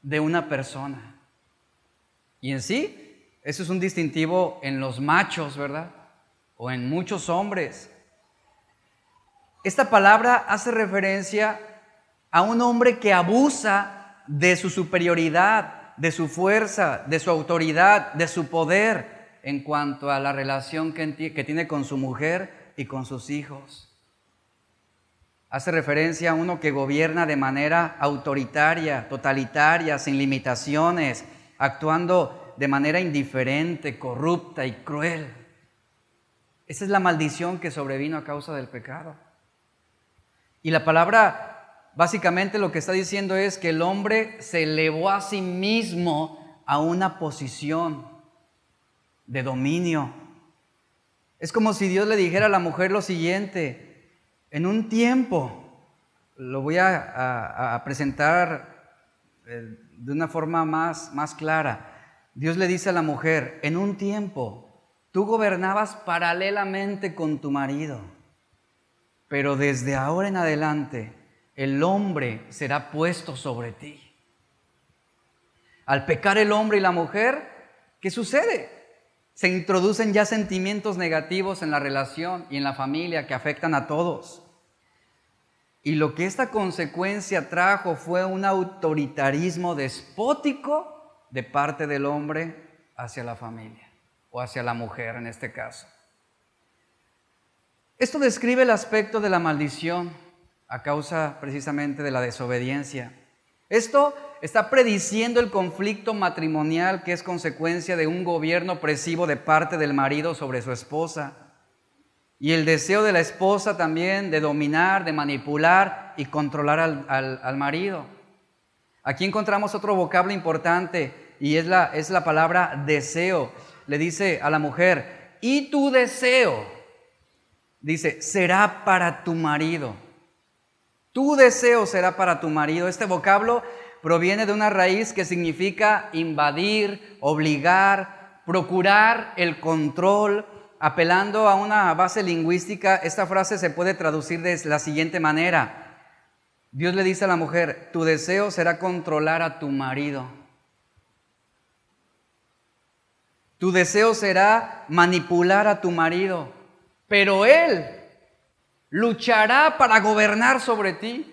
de una persona. Y en sí, eso es un distintivo en los machos, ¿verdad? O en muchos hombres. Esta palabra hace referencia a un hombre que abusa de su superioridad, de su fuerza, de su autoridad, de su poder en cuanto a la relación que, tiene con su mujer y con sus hijos. Hace referencia a uno que gobierna de manera autoritaria, totalitaria, sin limitaciones, actuando de manera indiferente, corrupta y cruel. Esa es la maldición que sobrevino a causa del pecado. Y la palabra Básicamente lo que está diciendo es que el hombre se elevó a sí mismo a una posición de dominio. Es como si Dios le dijera a la mujer lo siguiente, en un tiempo, lo voy a, presentar eh, de una forma más, más clara, Dios le dice a la mujer, en un tiempo tú gobernabas paralelamente con tu marido, pero desde ahora en adelante, el hombre será puesto sobre ti. Al pecar el hombre y la mujer, ¿qué sucede? Se introducen ya sentimientos negativos en la relación y en la familia que afectan a todos. Y lo que esta consecuencia trajo fue un autoritarismo despótico de parte del hombre hacia la familia o hacia la mujer en este caso. Esto describe el aspecto de la maldición a causa precisamente de la desobediencia. Esto está prediciendo el conflicto matrimonial que es consecuencia de un gobierno opresivo de parte del marido sobre su esposa. Y el deseo de la esposa también de dominar, de manipular y controlar al, marido. Aquí encontramos otro vocablo importante y es la, es la palabra deseo. Le dice a la mujer, y tu deseo, dice, será para tu marido. Tu deseo será para tu marido. Este vocablo proviene de una raíz que significa invadir, obligar, procurar el control. Apelando a una base lingüística, esta frase se puede traducir de la siguiente manera. Dios le dice a la mujer, tu deseo será controlar a tu marido. Tu deseo será manipular a tu marido. Pero él luchará para gobernar sobre ti.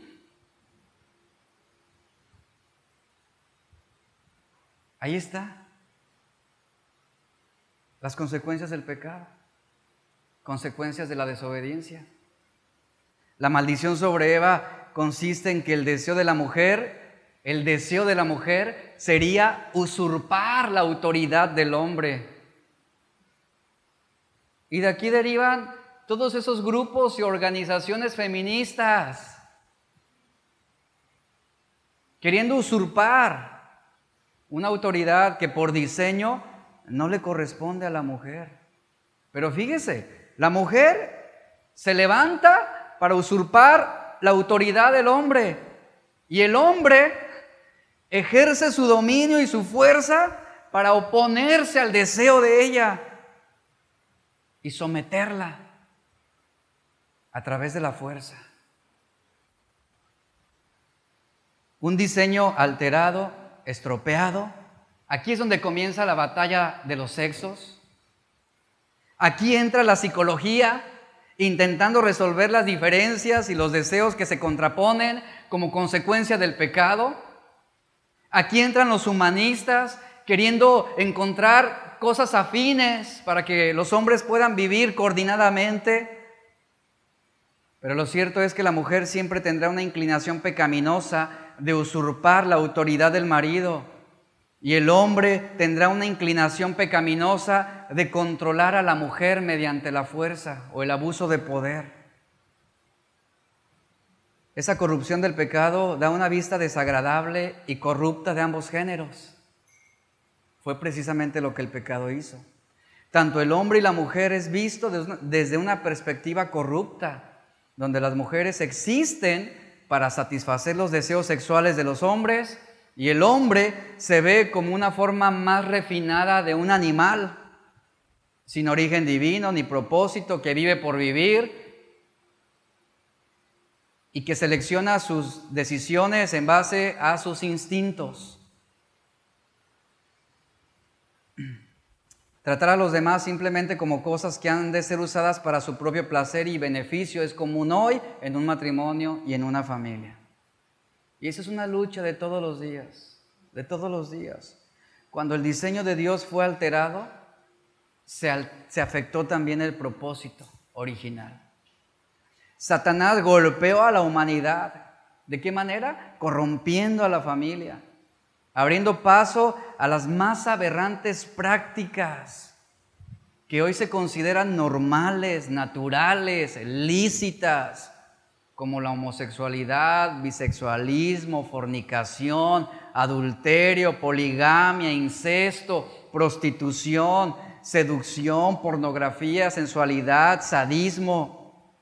Ahí está. Las consecuencias del pecado, consecuencias de la desobediencia. La maldición sobre Eva consiste en que el deseo de la mujer, el deseo de la mujer sería usurpar la autoridad del hombre. Y de aquí derivan todos esos grupos y organizaciones feministas, queriendo usurpar una autoridad que por diseño no le corresponde a la mujer. Pero fíjese, la mujer se levanta para usurpar la autoridad del hombre y el hombre ejerce su dominio y su fuerza para oponerse al deseo de ella y someterla a través de la fuerza. Un diseño alterado, estropeado. Aquí es donde comienza la batalla de los sexos. Aquí entra la psicología intentando resolver las diferencias y los deseos que se contraponen como consecuencia del pecado. Aquí entran los humanistas queriendo encontrar cosas afines para que los hombres puedan vivir coordinadamente. Pero lo cierto es que la mujer siempre tendrá una inclinación pecaminosa de usurpar la autoridad del marido. Y el hombre tendrá una inclinación pecaminosa de controlar a la mujer mediante la fuerza o el abuso de poder. Esa corrupción del pecado da una vista desagradable y corrupta de ambos géneros. Fue precisamente lo que el pecado hizo. Tanto el hombre y la mujer es visto desde una perspectiva corrupta, donde las mujeres existen para satisfacer los deseos sexuales de los hombres y el hombre se ve como una forma más refinada de un animal, sin origen divino ni propósito, que vive por vivir y que selecciona sus decisiones en base a sus instintos. Tratar a los demás simplemente como cosas que han de ser usadas para su propio placer y beneficio es común hoy en un matrimonio y en una familia. Y esa es una lucha de todos los días, de todos los días. Cuando el diseño de Dios fue alterado, se, se afectó también el propósito original. Satanás golpeó a la humanidad. ¿De qué manera? Corrompiendo a la familia, abriendo paso a las más aberrantes prácticas que hoy se consideran normales, naturales, lícitas, como la homosexualidad, bisexualismo, fornicación, adulterio, poligamia, incesto, prostitución, seducción, pornografía, sensualidad, sadismo.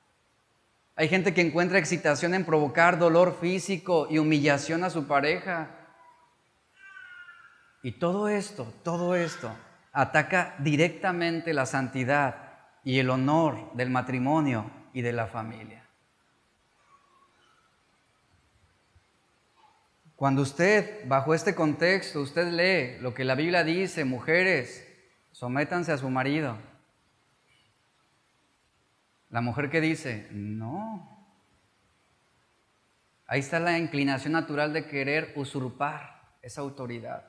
Hay gente que encuentra excitación en provocar dolor físico y humillación a su pareja. Y todo esto, todo esto ataca directamente la santidad y el honor del matrimonio y de la familia. Cuando usted, bajo este contexto, usted lee lo que la Biblia dice, mujeres, sométanse a su marido, la mujer que dice, no. Ahí está la inclinación natural de querer usurpar esa autoridad.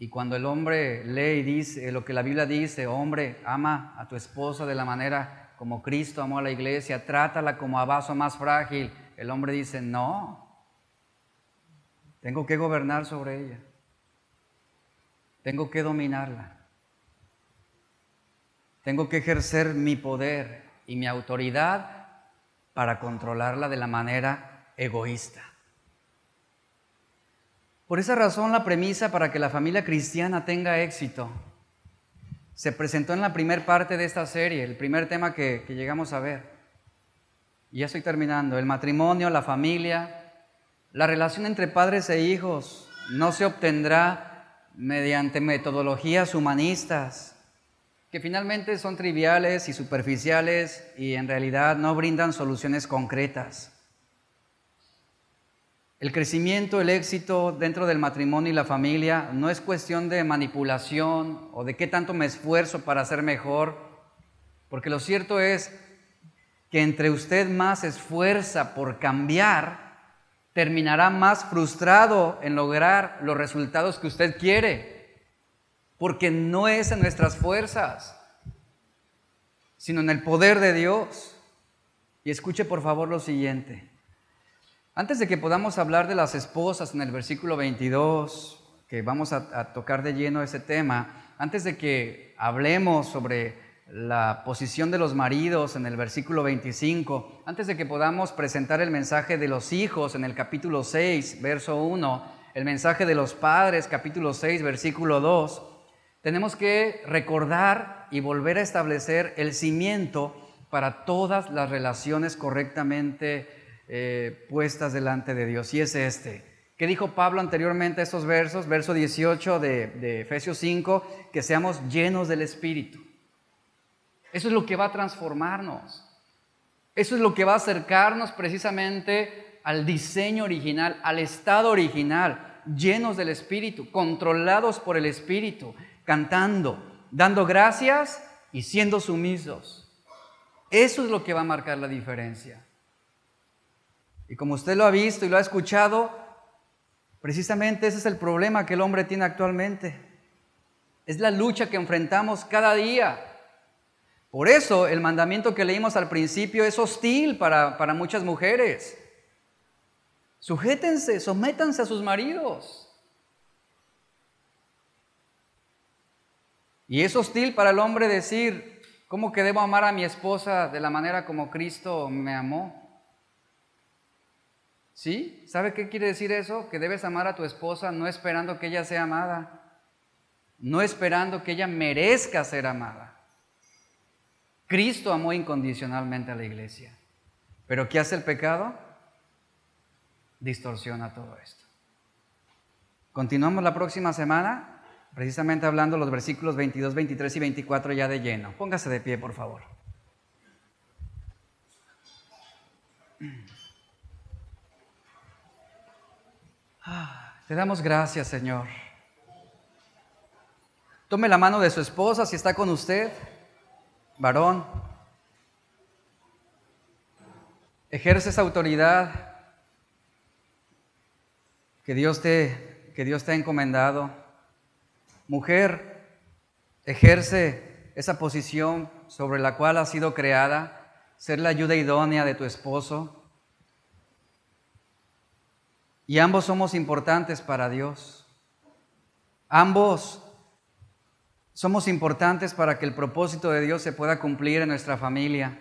Y cuando el hombre lee y dice lo que la Biblia dice, hombre, ama a tu esposa de la manera como Cristo amó a la iglesia, trátala como a vaso más frágil, el hombre dice, no, tengo que gobernar sobre ella, tengo que dominarla. Tengo que ejercer mi poder y mi autoridad para controlarla de la manera egoísta. Por esa razón la premisa para que la familia cristiana tenga éxito se presentó en la primera parte de esta serie, el primer tema que, llegamos a ver. Y ya estoy terminando. El matrimonio, la familia, la relación entre padres e hijos no se obtendrá mediante metodologías humanistas que finalmente son triviales y superficiales y en realidad no brindan soluciones concretas. El crecimiento, el éxito dentro del matrimonio y la familia no es cuestión de manipulación o de qué tanto me esfuerzo para ser mejor, porque lo cierto es que entre usted más esfuerza por cambiar, terminará más frustrado en lograr los resultados que usted quiere porque no es en nuestras fuerzas, sino en el poder de Dios. Y escuche por favor lo siguiente. Antes de que podamos hablar de las esposas en el versículo 22, que vamos a, tocar de lleno ese tema, antes de que hablemos sobre la posición de los maridos en el versículo 25, antes de que podamos presentar el mensaje de los hijos en el capítulo 6, verso 1, el mensaje de los padres, capítulo 6, versículo 2, tenemos que recordar y volver a establecer el cimiento para todas las relaciones correctamente eh, puestas delante de Dios. Y es este. ¿Qué dijo Pablo anteriormente estos versos? Verso 18 de, de Efesios 5, que seamos llenos del Espíritu. Eso es lo que va a transformarnos. Eso es lo que va a acercarnos precisamente al diseño original, al estado original, llenos del Espíritu, controlados por el Espíritu, cantando, dando gracias y siendo sumisos. Eso es lo que va a marcar la diferencia. Y como usted lo ha visto y lo ha escuchado, precisamente ese es el problema que el hombre tiene actualmente. Es la lucha que enfrentamos cada día. Por eso el mandamiento que leímos al principio es hostil para, para muchas mujeres. Sujétense, sométanse a sus maridos. Y es hostil para el hombre decir, ¿cómo que debo amar a mi esposa de la manera como Cristo me amó? ¿Sí? ¿Sabe qué quiere decir eso? Que debes amar a tu esposa no esperando que ella sea amada, no esperando que ella merezca ser amada. Cristo amó incondicionalmente a la iglesia. Pero ¿qué hace el pecado? Distorsiona todo esto. Continuamos la próxima semana, precisamente hablando los versículos 22, 23 y 24 ya de lleno. Póngase de pie, por favor. Ah, te damos gracias, Señor. Tome la mano de su esposa si está con usted, varón. Ejerce esa autoridad que Dios te, que Dios te ha encomendado. Mujer, ejerce esa posición sobre la cual has sido creada, ser la ayuda idónea de tu esposo. Y ambos somos importantes para Dios. Ambos somos importantes para que el propósito de Dios se pueda cumplir en nuestra familia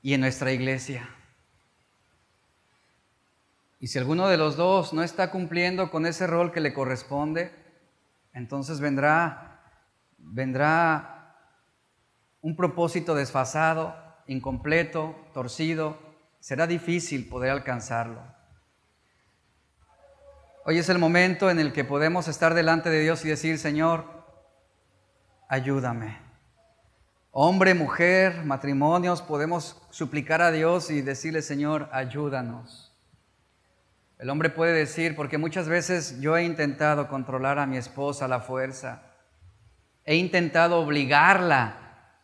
y en nuestra iglesia. Y si alguno de los dos no está cumpliendo con ese rol que le corresponde, entonces vendrá, vendrá un propósito desfasado, incompleto, torcido. Será difícil poder alcanzarlo. Hoy es el momento en el que podemos estar delante de Dios y decir, Señor, ayúdame. Hombre, mujer, matrimonios, podemos suplicar a Dios y decirle, Señor, ayúdanos. El hombre puede decir, porque muchas veces yo he intentado controlar a mi esposa a la fuerza, he intentado obligarla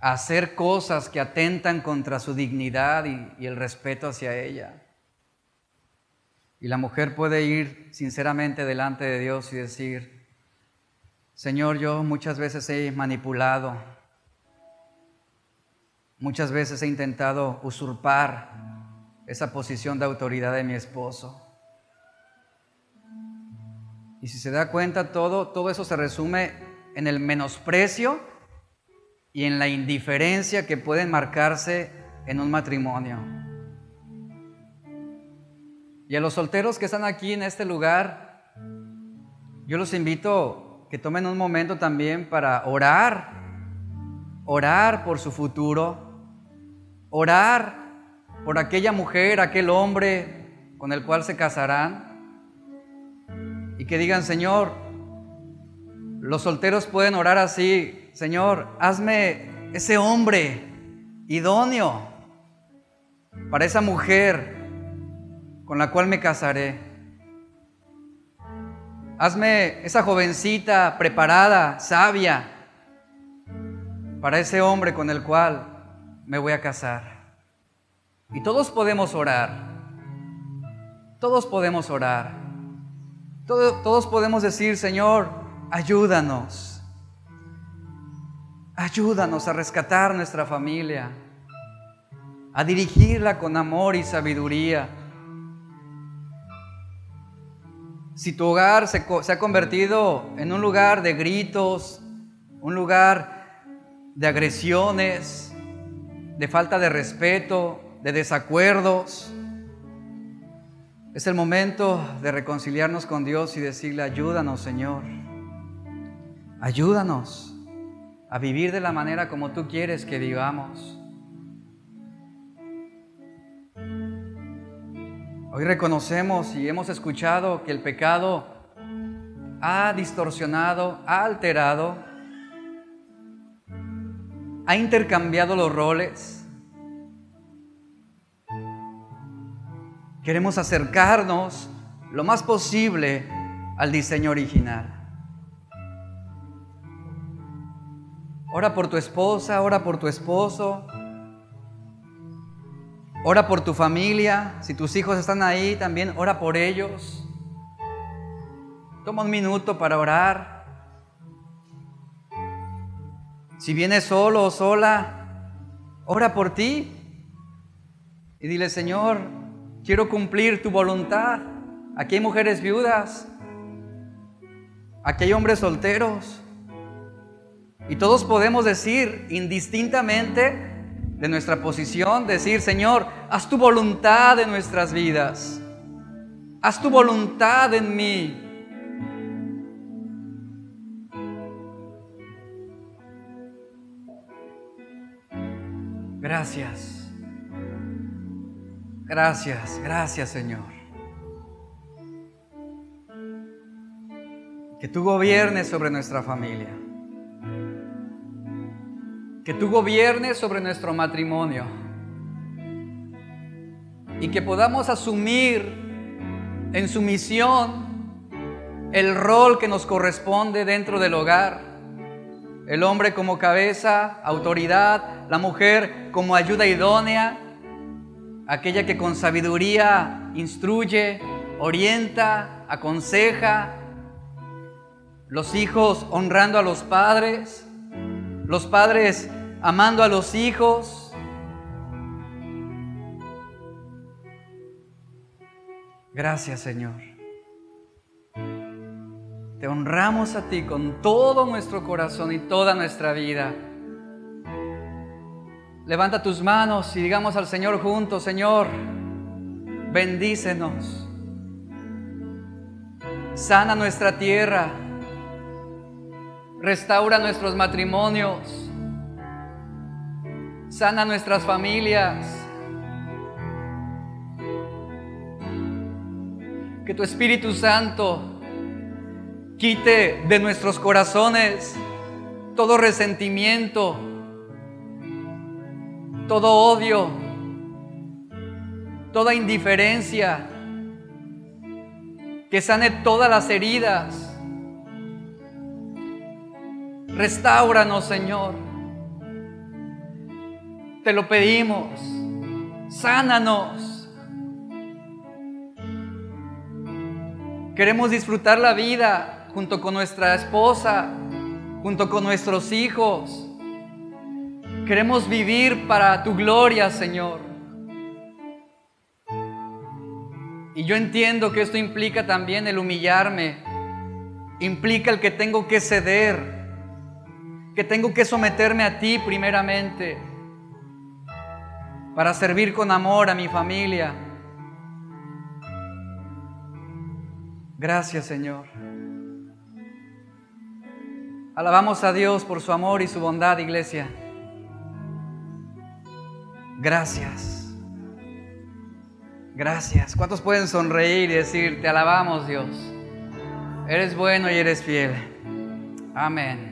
a hacer cosas que atentan contra su dignidad y, el respeto hacia ella. Y la mujer puede ir sinceramente delante de Dios y decir, Señor, yo muchas veces he manipulado, muchas veces he intentado usurpar esa posición de autoridad de mi esposo. Y si se da cuenta, todo, todo eso se resume en el menosprecio y en la indiferencia que pueden marcarse en un matrimonio. Y a los solteros que están aquí en este lugar, yo los invito que tomen un momento también para orar, orar por su futuro, orar por aquella mujer, aquel hombre con el cual se casarán. Y que digan, Señor, los solteros pueden orar así, Señor, hazme ese hombre idóneo para esa mujer con la cual me casaré. Hazme esa jovencita preparada, sabia, para ese hombre con el cual me voy a casar. Y todos podemos orar. Todos podemos orar. Todos, podemos decir, Señor, ayúdanos. Ayúdanos a rescatar nuestra familia, a dirigirla con amor y sabiduría. Si tu hogar se, se, ha convertido en un lugar de gritos, un lugar de agresiones, de falta de respeto, de desacuerdos. Es el momento de reconciliarnos con Dios y decirle, ayúdanos Señor, ayúdanos a vivir de la manera como tú quieres que vivamos. Hoy reconocemos y hemos escuchado que el pecado ha distorsionado, ha alterado, ha intercambiado los roles Queremos acercarnos lo más posible al diseño original. Ora por tu esposa, ora por tu esposo, ora por tu familia. Si tus hijos están ahí, también ora por ellos. Toma un minuto para orar. Si vienes solo o sola, ora por ti y dile, Señor, Quiero cumplir tu voluntad. Aquí hay mujeres viudas. Aquí hay hombres solteros. Y todos podemos decir indistintamente de nuestra posición, decir, Señor, haz tu voluntad en nuestras vidas. Haz tu voluntad en mí. Gracias. Gracias, gracias Señor. Que tú gobiernes sobre nuestra familia. Que tú gobiernes sobre nuestro matrimonio. Y que podamos asumir en su misión el rol que nos corresponde dentro del hogar. El hombre como cabeza, autoridad, la mujer como ayuda idónea, aquella que con sabiduría instruye, orienta, aconseja, los hijos honrando a los padres, los padres amando a los hijos. Gracias Señor. Te honramos a ti con todo nuestro corazón y toda nuestra vida. Levanta tus manos y digamos al Señor juntos, Señor, bendícenos. Sana nuestra tierra. Restaura nuestros matrimonios. Sana nuestras familias. Que tu Espíritu Santo quite de nuestros corazones todo resentimiento, todo odio, toda indiferencia, que sane todas las heridas. Restauranos, Señor. Te lo pedimos. Sánanos. Queremos disfrutar la vida junto con nuestra esposa, junto con nuestros hijos Queremos vivir para tu gloria, Señor. Y yo entiendo que esto implica también el humillarme, implica el que tengo que ceder, que tengo que someterme a ti primeramente, para servir con amor a mi familia. Gracias, Señor. Alabamos a Dios por su amor y su bondad, iglesia. Gracias. Gracias. ¿Cuántos pueden sonreír y decir, te alabamos Dios? Eres bueno y eres fiel. Amén.